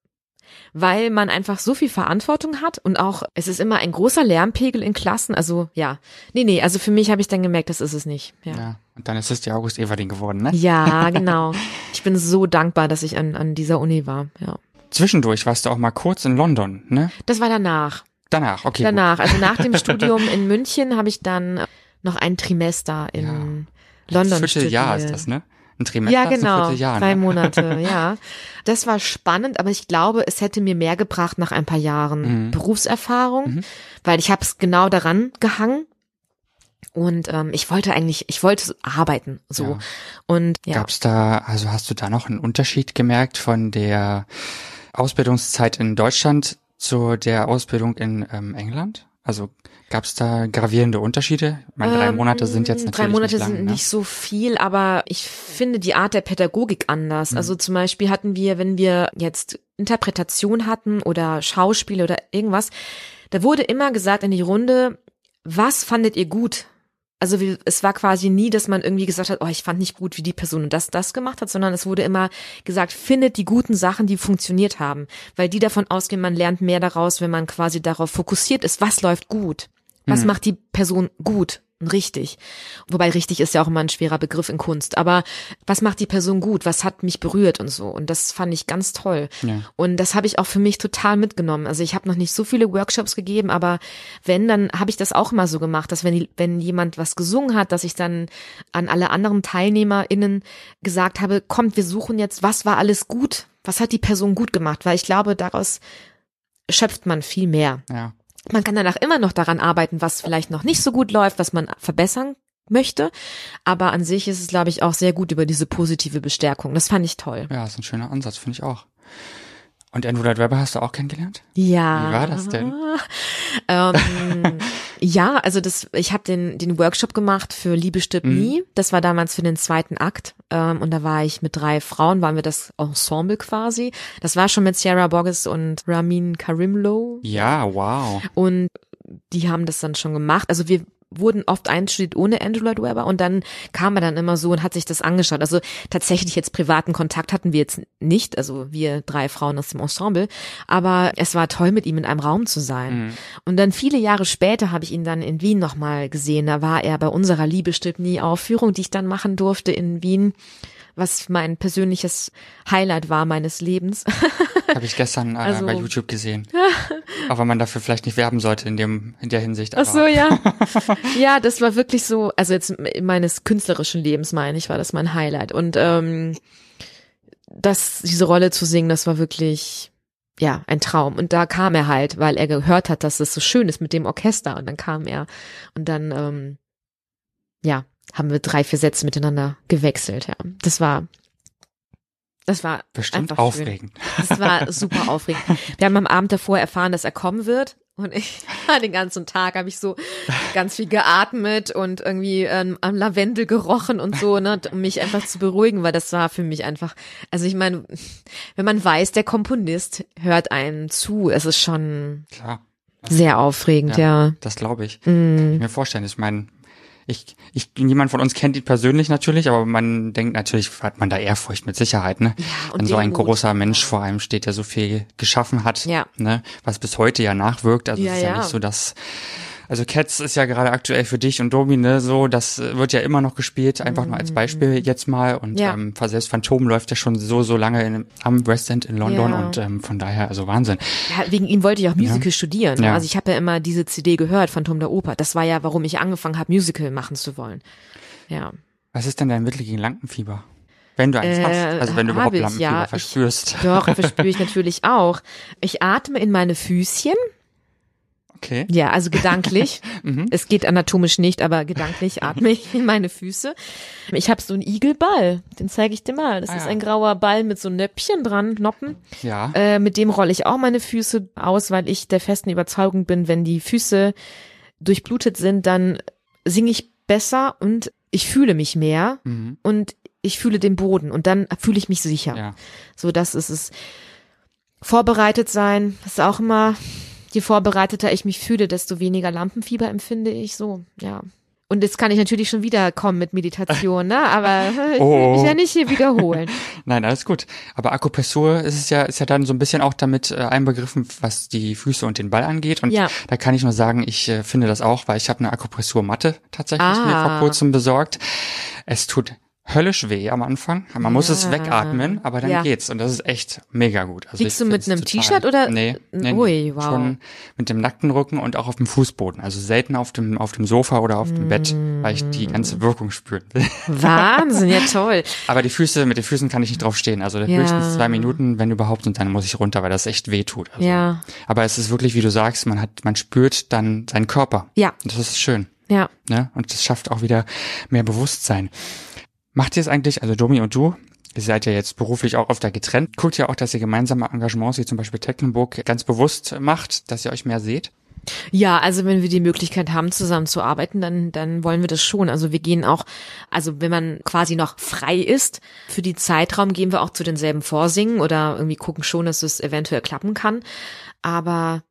weil man einfach so viel Verantwortung hat und auch es ist immer ein großer Lärmpegel in Klassen. Also ja, nee, nee, also für mich habe ich dann gemerkt, das ist es nicht. Ja. ja. Und dann ist es die August Everding geworden, ne? Ja, genau. Ich bin so dankbar, dass ich an, an dieser Uni war. Ja. Zwischendurch warst du auch mal kurz in London, ne? Das war danach. Danach, okay. Danach, gut. also nach dem Studium in München habe ich dann noch ein Trimester in ja. London Vierteljahr studiert. Jahr ist das, ne? Ein Trimester ja, genau, Jahr, drei ne? Monate, ja. Das war spannend, aber ich glaube, es hätte mir mehr gebracht nach ein paar Jahren mhm. Berufserfahrung, mhm. weil ich habe es genau daran gehangen. Und ähm, ich wollte eigentlich, ich wollte arbeiten so. Ja. Und ja. Gab's da, also hast du da noch einen Unterschied gemerkt von der Ausbildungszeit in Deutschland zu der Ausbildung in ähm, England? Also Gab es da gravierende Unterschiede? Meine drei ähm, Monate sind jetzt natürlich Drei Monate nicht lang, sind ne? nicht so viel, aber ich finde die Art der Pädagogik anders. Mhm. Also zum Beispiel hatten wir, wenn wir jetzt Interpretation hatten oder Schauspiel oder irgendwas, da wurde immer gesagt in die Runde, was fandet ihr gut? Also es war quasi nie, dass man irgendwie gesagt hat, oh, ich fand nicht gut, wie die Person das das gemacht hat, sondern es wurde immer gesagt, findet die guten Sachen, die funktioniert haben, weil die davon ausgehen, man lernt mehr daraus, wenn man quasi darauf fokussiert ist, was läuft gut. Was mhm. macht die Person gut? Richtig. Wobei richtig ist ja auch immer ein schwerer Begriff in Kunst. Aber was macht die Person gut? Was hat mich berührt und so? Und das fand ich ganz toll. Ja. Und das habe ich auch für mich total mitgenommen. Also ich habe noch nicht so viele Workshops gegeben, aber wenn, dann habe ich das auch immer so gemacht, dass wenn, wenn jemand was gesungen hat, dass ich dann an alle anderen TeilnehmerInnen gesagt habe, kommt, wir suchen jetzt, was war alles gut? Was hat die Person gut gemacht? Weil ich glaube, daraus schöpft man viel mehr. Ja. Man kann danach immer noch daran arbeiten, was vielleicht noch nicht so gut läuft, was man verbessern möchte. Aber an sich ist es, glaube ich, auch sehr gut über diese positive Bestärkung. Das fand ich toll. Ja, ist ein schöner Ansatz, finde ich auch. Und Andrew Lloyd Webber hast du auch kennengelernt? Ja. Wie war das denn? Ähm, ja, also das, ich habe den, den Workshop gemacht für Liebe stirbt Mhm. nie. Das war damals für den zweiten Akt. Ähm, und da war ich mit drei Frauen, waren wir das Ensemble quasi. Das war schon mit Sierra Boggess und Ramin Karimlo. Ja, wow. Und die haben das dann schon gemacht. Also wir wurden oft einstudiert ohne Andrew Lloyd Webber und dann kam er dann immer so und hat sich das angeschaut. Also tatsächlich jetzt privaten Kontakt hatten wir jetzt nicht, also wir drei Frauen aus dem Ensemble, aber es war toll mit ihm in einem Raum zu sein. Mhm. Und dann viele Jahre später habe ich ihn dann in Wien nochmal gesehen. Da war er bei unserer Liebe stirbt nie Aufführung, die ich dann machen durfte in Wien, was mein persönliches Highlight war meines Lebens. Habe ich gestern äh, Also- bei YouTube gesehen. auch wenn man dafür vielleicht nicht werben sollte in dem in der Hinsicht. Ach so, ja. ja, das war wirklich so, also jetzt meines künstlerischen Lebens meine ich, war das mein Highlight. Und ähm, das, diese Rolle zu singen, das war wirklich, ja, ein Traum. Und da kam er halt, weil er gehört hat, dass es so schön ist mit dem Orchester. Und dann kam er. Und dann, ähm, ja, haben wir drei, vier Sätze miteinander gewechselt, ja. Das war, das war Bestimmt einfach schön. aufregend. Das war super aufregend. Wir haben am Abend davor erfahren, dass er kommen wird. Und ich den ganzen Tag habe ich so ganz viel geatmet und irgendwie ähm, am Lavendel gerochen und so, ne, um mich einfach zu beruhigen, weil das war für mich einfach, also ich meine, wenn man weiß, der Komponist hört einen zu, es ist schon Klar, sehr aufregend, ja. das glaube ich. Mm. Kann ich mir vorstellen. Ich meine, ich, ich, niemand von uns kennt ihn persönlich natürlich, aber man denkt natürlich, hat man da Ehrfurcht mit Sicherheit, ne? und Wenn so ein Demut. großer Mensch vor einem steht, der so viel geschaffen hat, Ja. ne? Was bis heute ja nachwirkt. Also Ja, es ist ja, ja. nicht so, dass also Cats ist ja gerade aktuell für dich und Domi, ne, so, das äh, wird ja immer noch gespielt, einfach nur als Beispiel jetzt mal. Und Mhm. Ja. ähm, selbst Phantom läuft ja schon so, so lange in, am West End in London Ja. und ähm, von daher, also Wahnsinn. Ja, wegen ihm wollte ich auch Musical studieren. Ja. Also ich habe ja immer diese CD gehört, Phantom der Oper. Das war ja, warum ich angefangen habe, Musical machen zu wollen. Ja. Was ist denn dein Mittel gegen Lampenfieber? Wenn du eins Äh, hast, also wenn du überhaupt ich, Lampenfieber ja. Ich- verspürst. Doch, verspüre ich natürlich auch. Ich atme in meine Füßchen. Okay. Ja, also gedanklich. Mhm. Es geht anatomisch nicht, aber gedanklich atme ich in meine Füße. Ich habe so einen Igelball, den zeige ich dir mal. Das Ah, ist ja. ein grauer Ball mit so Nöppchen dran, Noppen. Ja. Äh, mit dem rolle ich auch meine Füße aus, weil ich der festen Überzeugung bin, wenn die Füße durchblutet sind, dann singe ich besser und ich fühle mich mehr Mhm. und ich fühle den Boden und dann fühle ich mich sicher. Ja. So, das ist es. Vorbereitet sein, ist auch immer, je vorbereiteter ich mich fühle, desto weniger Lampenfieber empfinde ich so, ja. Und jetzt kann ich natürlich schon wieder kommen mit Meditation, ne? Aber ich will Oh. mich ja nicht hier wiederholen. Nein, alles gut. Aber Akupressur ist es ja, ist ja dann so ein bisschen auch damit äh, einbegriffen, was die Füße und den Ball angeht. Und Ja. da kann ich nur sagen, ich äh, finde das auch, weil ich habe eine Akupressurmatte tatsächlich Ah. mir vor kurzem besorgt. Es tut höllisch weh am Anfang. Man muss es Ja. wegatmen, aber dann Ja. geht's. Und das ist echt mega gut. Also Liegst du mit einem T-Shirt oder- Nee, nee. Ui, wow. schon mit dem nackten Rücken und auch auf dem Fußboden. Also selten auf dem, auf dem Sofa oder auf dem Bett, weil ich die ganze Wirkung spüren will. Wahnsinn, ja toll. Aber die Füße, mit den Füßen kann ich nicht drauf stehen. Also Ja. höchstens zwei Minuten, wenn überhaupt, und dann muss ich runter, weil das echt weh tut. Also, Ja, Aber es ist wirklich, wie du sagst, man hat, man spürt dann seinen Körper. ja, Und das ist schön. ja. Ne? Und das schafft auch wieder mehr Bewusstsein. Macht ihr es eigentlich, also Domi und du, ihr seid ja jetzt beruflich auch öfter getrennt, guckt ihr auch, dass ihr gemeinsame Engagements, wie zum Beispiel Tecklenburg, ganz bewusst macht, dass ihr euch mehr seht? Ja, also wenn wir die Möglichkeit haben, zusammen zu arbeiten, dann, dann wollen wir das schon. Also wir gehen auch, also wenn man quasi noch frei ist, für die Zeitraum gehen wir auch zu denselben Vorsingen oder irgendwie gucken schon, dass es eventuell klappen kann. Aber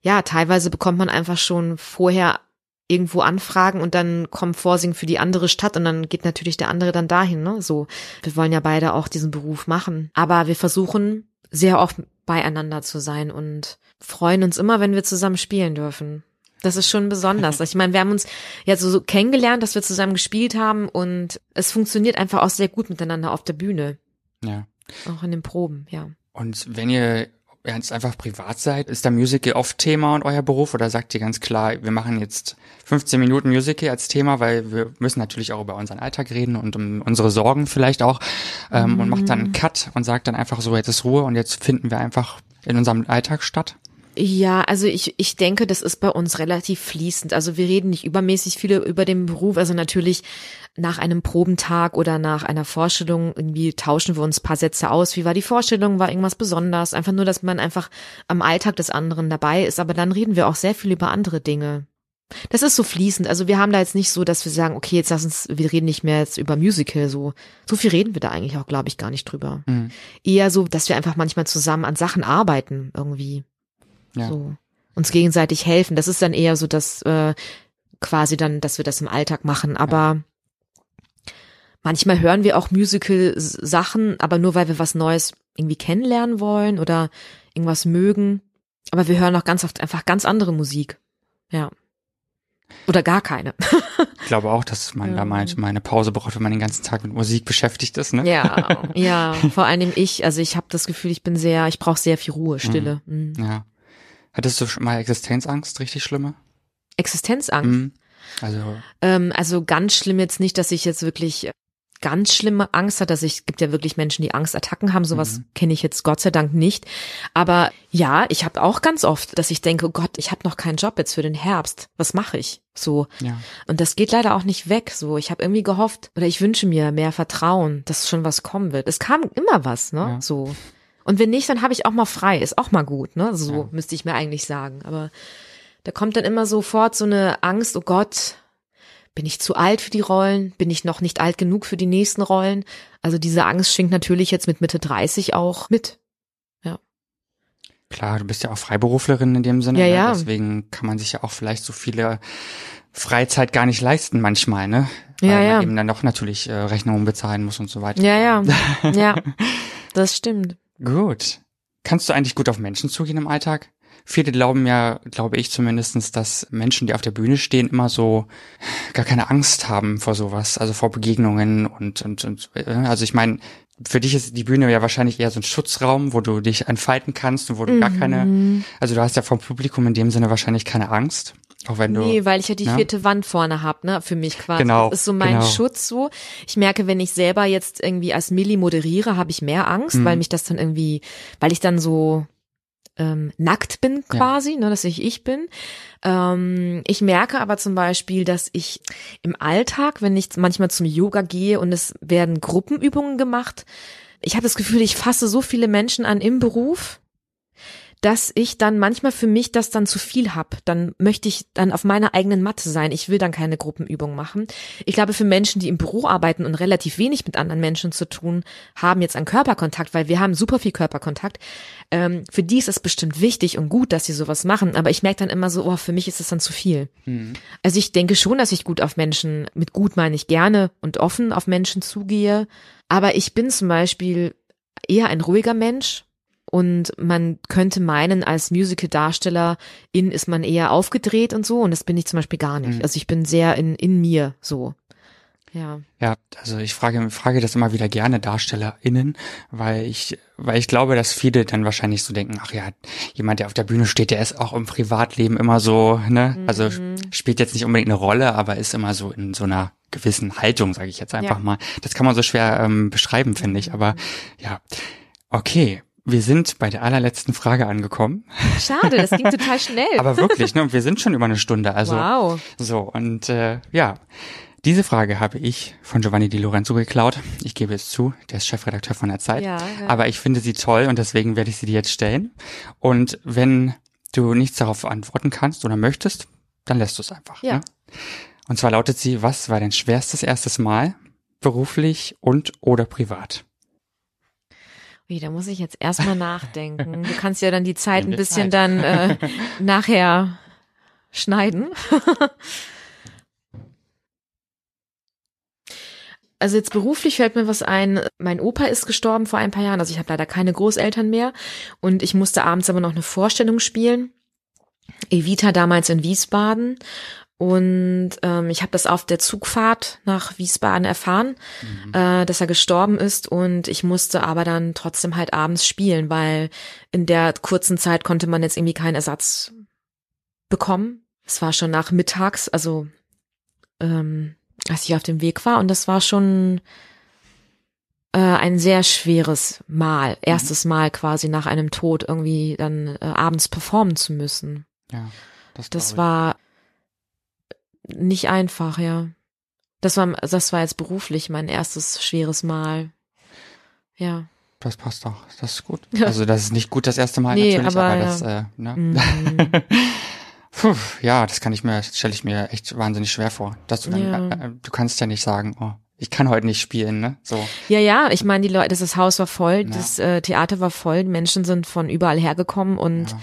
ja, teilweise bekommt man einfach schon vorher irgendwo Anfragen und dann kommt Vorsingen für die andere Stadt und dann geht natürlich der andere dann dahin, ne? So. Wir wollen ja beide auch diesen Beruf machen. Aber wir versuchen sehr oft beieinander zu sein und freuen uns immer, wenn wir zusammen spielen dürfen. Das ist schon besonders. Ich meine, wir haben uns ja so, so kennengelernt, dass wir zusammen gespielt haben und es funktioniert einfach auch sehr gut miteinander auf der Bühne. Ja. Auch in den Proben, ja. Und wenn ihr jetzt einfach privat seid, ist da Musical oft Thema und euer Beruf oder sagt ihr ganz klar, wir machen jetzt 15 Minuten Musical als Thema, weil wir müssen natürlich auch über unseren Alltag reden und um unsere Sorgen vielleicht auch ähm, und macht dann einen Cut und sagt dann einfach so, jetzt ist Ruhe und jetzt finden wir einfach in unserem Alltag statt? Ja, also ich, ich denke, das ist bei uns relativ fließend. Also wir reden nicht übermäßig viele über den Beruf. Also natürlich nach einem Probentag oder nach einer Vorstellung irgendwie tauschen wir uns paar Sätze aus. Wie war die Vorstellung? War irgendwas besonders? Einfach nur, dass man einfach am Alltag des anderen dabei ist. Aber dann reden wir auch sehr viel über andere Dinge. Das ist so fließend. Also wir haben da jetzt nicht so, dass wir sagen, okay, jetzt lass uns, wir reden nicht mehr jetzt über Musical. So, so viel reden wir da eigentlich auch, glaube ich, gar nicht drüber. Mhm. Eher so, dass wir einfach manchmal zusammen an Sachen arbeiten irgendwie. Ja. So. Uns gegenseitig helfen. Das ist dann eher so, dass äh, quasi dann, dass wir das im Alltag machen. Aber manchmal hören wir auch Musical-Sachen, aber nur weil wir was Neues irgendwie kennenlernen wollen oder irgendwas mögen. Aber wir hören auch ganz oft einfach ganz andere Musik. Ja. Oder gar keine. Ich glaube auch, dass man Ja. da manchmal eine Pause braucht, wenn man den ganzen Tag mit Musik beschäftigt ist, ne? ja, ja. Vor allem ich. Also ich habe das Gefühl, ich bin sehr, ich brauche sehr viel Ruhe, Stille. Mhm. Ja. Hattest du schon mal Existenzangst, richtig schlimme? Existenzangst. Mhm. Also, Ähm, also ganz schlimm jetzt nicht, dass ich jetzt wirklich ganz schlimme Angst hat, dass ich, gibt ja wirklich Menschen, die Angstattacken haben, sowas Mhm. kenne ich jetzt Gott sei Dank nicht. Aber ja, ich habe auch ganz oft, dass ich denke, oh Gott, ich habe noch keinen Job jetzt für den Herbst. Was mache ich? So. ja. Und das geht leider auch nicht weg. So, ich habe irgendwie gehofft oder ich wünsche mir mehr Vertrauen, dass schon was kommen wird. Es kam immer was, ne? Ja. So. Und wenn nicht, dann habe ich auch mal frei. Ist auch mal gut, ne? So Ja. müsste ich mir eigentlich sagen. Aber da kommt dann immer sofort so eine Angst, oh Gott, bin ich zu alt für die Rollen? Bin ich noch nicht alt genug für die nächsten Rollen? Also diese Angst schwingt natürlich jetzt mit Mitte 30 auch mit. Klar, du bist ja auch Freiberuflerin in dem Sinne. Ja, ne? ja. Deswegen kann man sich ja auch vielleicht so viele Freizeit gar nicht leisten manchmal, ne? Ja, Weil man ja. eben dann doch natürlich äh, Rechnungen bezahlen muss und so weiter. Ja, ja. ja. Das stimmt. Gut. Kannst du eigentlich gut auf Menschen zugehen im Alltag? Viele glauben ja, glaube ich zumindestens, dass Menschen, die auf der Bühne stehen, immer so gar keine Angst haben vor sowas, also vor Begegnungen und, und, und äh, also ich meine, für dich ist die Bühne ja wahrscheinlich eher so ein Schutzraum, wo du dich entfalten kannst und wo du gar keine, Mhm. also du hast ja vom Publikum in dem Sinne wahrscheinlich keine Angst, auch wenn du, Nee, weil ich ja die Ja. vierte Wand vorne hab, ne, für mich quasi. Genau, Das ist so mein genau. Schutz so. Ich merke, wenn ich selber jetzt irgendwie als Milli moderiere, habe ich mehr Angst, Mhm. weil mich das dann irgendwie, weil ich dann so ähm, nackt bin Ja. quasi, ne, dass ich ich bin. Ähm, ich merke aber zum Beispiel, dass ich im Alltag, wenn ich manchmal zum Yoga gehe und es werden Gruppenübungen gemacht, ich habe das Gefühl, ich fasse so viele Menschen an im Beruf, dass ich dann manchmal für mich das dann zu viel hab. Dann möchte ich dann auf meiner eigenen Matte sein. Ich will dann keine Gruppenübung machen. Ich glaube, für Menschen, die im Büro arbeiten und relativ wenig mit anderen Menschen zu tun haben, jetzt an Körperkontakt, weil wir haben super viel Körperkontakt, ähm, für die ist es bestimmt wichtig und gut, dass sie sowas machen. Aber ich merke dann immer so, oh, für mich ist es dann zu viel. Mhm. Also ich denke schon, dass ich gut auf Menschen, mit gut meine ich gerne und offen auf Menschen zugehe. Aber ich bin zum Beispiel eher ein ruhiger Mensch. Und man könnte meinen, als Musical-Darstellerin ist man eher aufgedreht und so. Und das bin ich zum Beispiel gar nicht. Mhm. Also ich bin sehr in, in mir so. Ja. Ja, also ich frage, frage das immer wieder gerne DarstellerInnen, weil ich, weil ich glaube, dass viele dann wahrscheinlich so denken, ach ja, jemand, der auf der Bühne steht, der ist auch im Privatleben immer so, ne, also Mhm. spielt jetzt nicht unbedingt eine Rolle, aber ist immer so in so einer gewissen Haltung, sage ich jetzt einfach Ja. mal. Das kann man so schwer ähm, beschreiben, finde ich, aber ja. Okay, wir sind bei der allerletzten Frage angekommen, Schade, das ging total schnell. aber wirklich, ne, und wir sind schon über eine Stunde, also wow. so, und äh, ja, diese Frage habe ich von Giovanni Di Lorenzo geklaut. Ich gebe es zu, der ist Chefredakteur von der Zeit. Ja, ja. Aber ich finde sie toll und deswegen werde ich sie dir jetzt stellen. Und wenn du nichts darauf antworten kannst oder möchtest, dann lässt du es einfach. Ja. Ne? Und zwar lautet sie, was war dein schwerstes erstes Mal, beruflich und oder privat? Wie, da muss ich jetzt erstmal nachdenken. Du kannst ja dann die Zeit ein bisschen Zeit. dann äh, nachher schneiden. Also jetzt beruflich fällt mir was ein. Mein Opa ist gestorben vor ein paar Jahren. Also ich habe leider keine Großeltern mehr. Und ich musste abends aber noch eine Vorstellung spielen Evita damals in Wiesbaden und ähm, ich habe das auf der Zugfahrt nach Wiesbaden erfahren, mhm. äh, dass er gestorben ist. Und ich musste aber dann trotzdem halt abends spielen, weil in der kurzen Zeit konnte man jetzt irgendwie keinen Ersatz bekommen. Es war schon nach mittags, also ähm, als ich auf dem Weg war. Und das war schon äh, ein sehr schweres Mal, erstes Mal quasi nach einem Tod irgendwie dann äh, abends performen zu müssen. Ja, das, das war nicht einfach, ja. Das war, das war jetzt beruflich mein erstes schweres Mal. Ja. Das passt doch. Das ist gut. Also das ist nicht gut das erste Mal nee, natürlich, aber, aber das, ja. äh, ne? Mm. Puh, ja, das kann ich mir, stelle ich mir echt wahnsinnig schwer vor. Dass du dann, ja. äh, du kannst ja nicht sagen, oh, ich kann heute nicht spielen, ne? So. Ja, ja, ich meine, die Leute, das Haus war voll, ja. das äh, Theater war voll, Menschen sind von überall hergekommen und ja.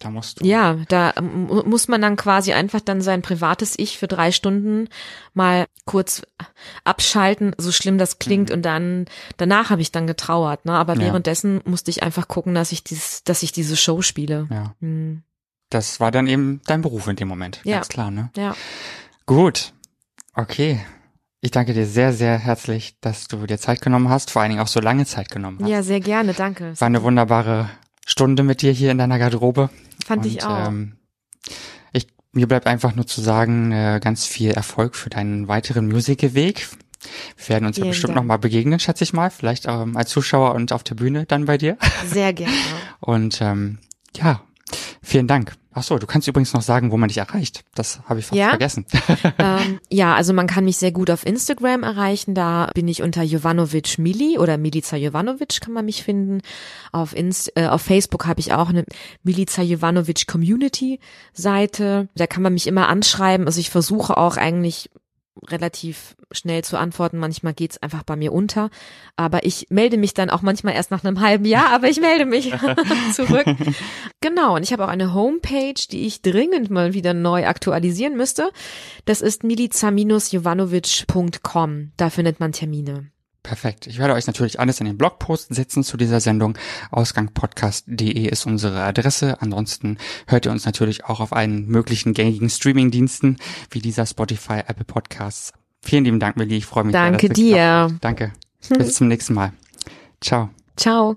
Da musst du. Ja, da muss man dann quasi einfach dann sein privates Ich für drei Stunden mal kurz abschalten, so schlimm das klingt, mhm. und dann danach habe ich dann getrauert, ne? Aber ja. währenddessen musste ich einfach gucken, dass ich dieses, dass ich diese Show spiele. Ja. Mhm. Das war dann eben dein Beruf in dem Moment. Ja. Ganz klar, ne? Ja. Gut. Okay. Ich danke dir sehr, sehr herzlich, dass du dir Zeit genommen hast, vor allen Dingen auch so lange Zeit genommen hast. Ja, sehr gerne, danke. War eine wunderbare Stunde mit dir hier in deiner Garderobe. Fand und, ich auch. Ähm, ich, mir bleibt einfach nur zu sagen, äh, ganz viel Erfolg für deinen weiteren Musikweg. Wir werden uns Vielen ja bestimmt nochmal begegnen, schätze ich mal. Vielleicht ähm, als Zuschauer und auf der Bühne dann bei dir. Sehr gerne. Und ähm, ja, vielen Dank. Ach so, du kannst übrigens noch sagen, wo man dich erreicht. Das habe ich fast ja? vergessen. Ähm, ja, also man kann mich sehr gut auf Instagram erreichen. Da bin ich unter Jovanovic Mili oder Milica Jovanovic kann man mich finden. Auf, Inst äh, auf Facebook habe ich auch eine Milica Jovanovic Community Seite. Da kann man mich immer anschreiben. Also ich versuche auch eigentlich relativ schnell zu antworten. Manchmal geht's einfach bei mir unter. Aber ich melde mich dann auch manchmal erst nach einem halben Jahr, aber ich melde mich zurück. Genau, und ich habe auch eine Homepage, die ich dringend mal wieder neu aktualisieren müsste. Das ist milica-jovanovic.com. Da findet man Termine. Perfekt. Ich werde euch natürlich alles in den Blogpost setzen zu dieser Sendung. Ausgangpodcast.de ist unsere Adresse. Ansonsten hört ihr uns natürlich auch auf allen möglichen gängigen Streamingdiensten wie dieser Spotify, Apple Podcasts. Vielen lieben Dank, Millie. Ich freue mich. Danke sehr, dir. Danke. Bis zum nächsten Mal. Ciao. Ciao.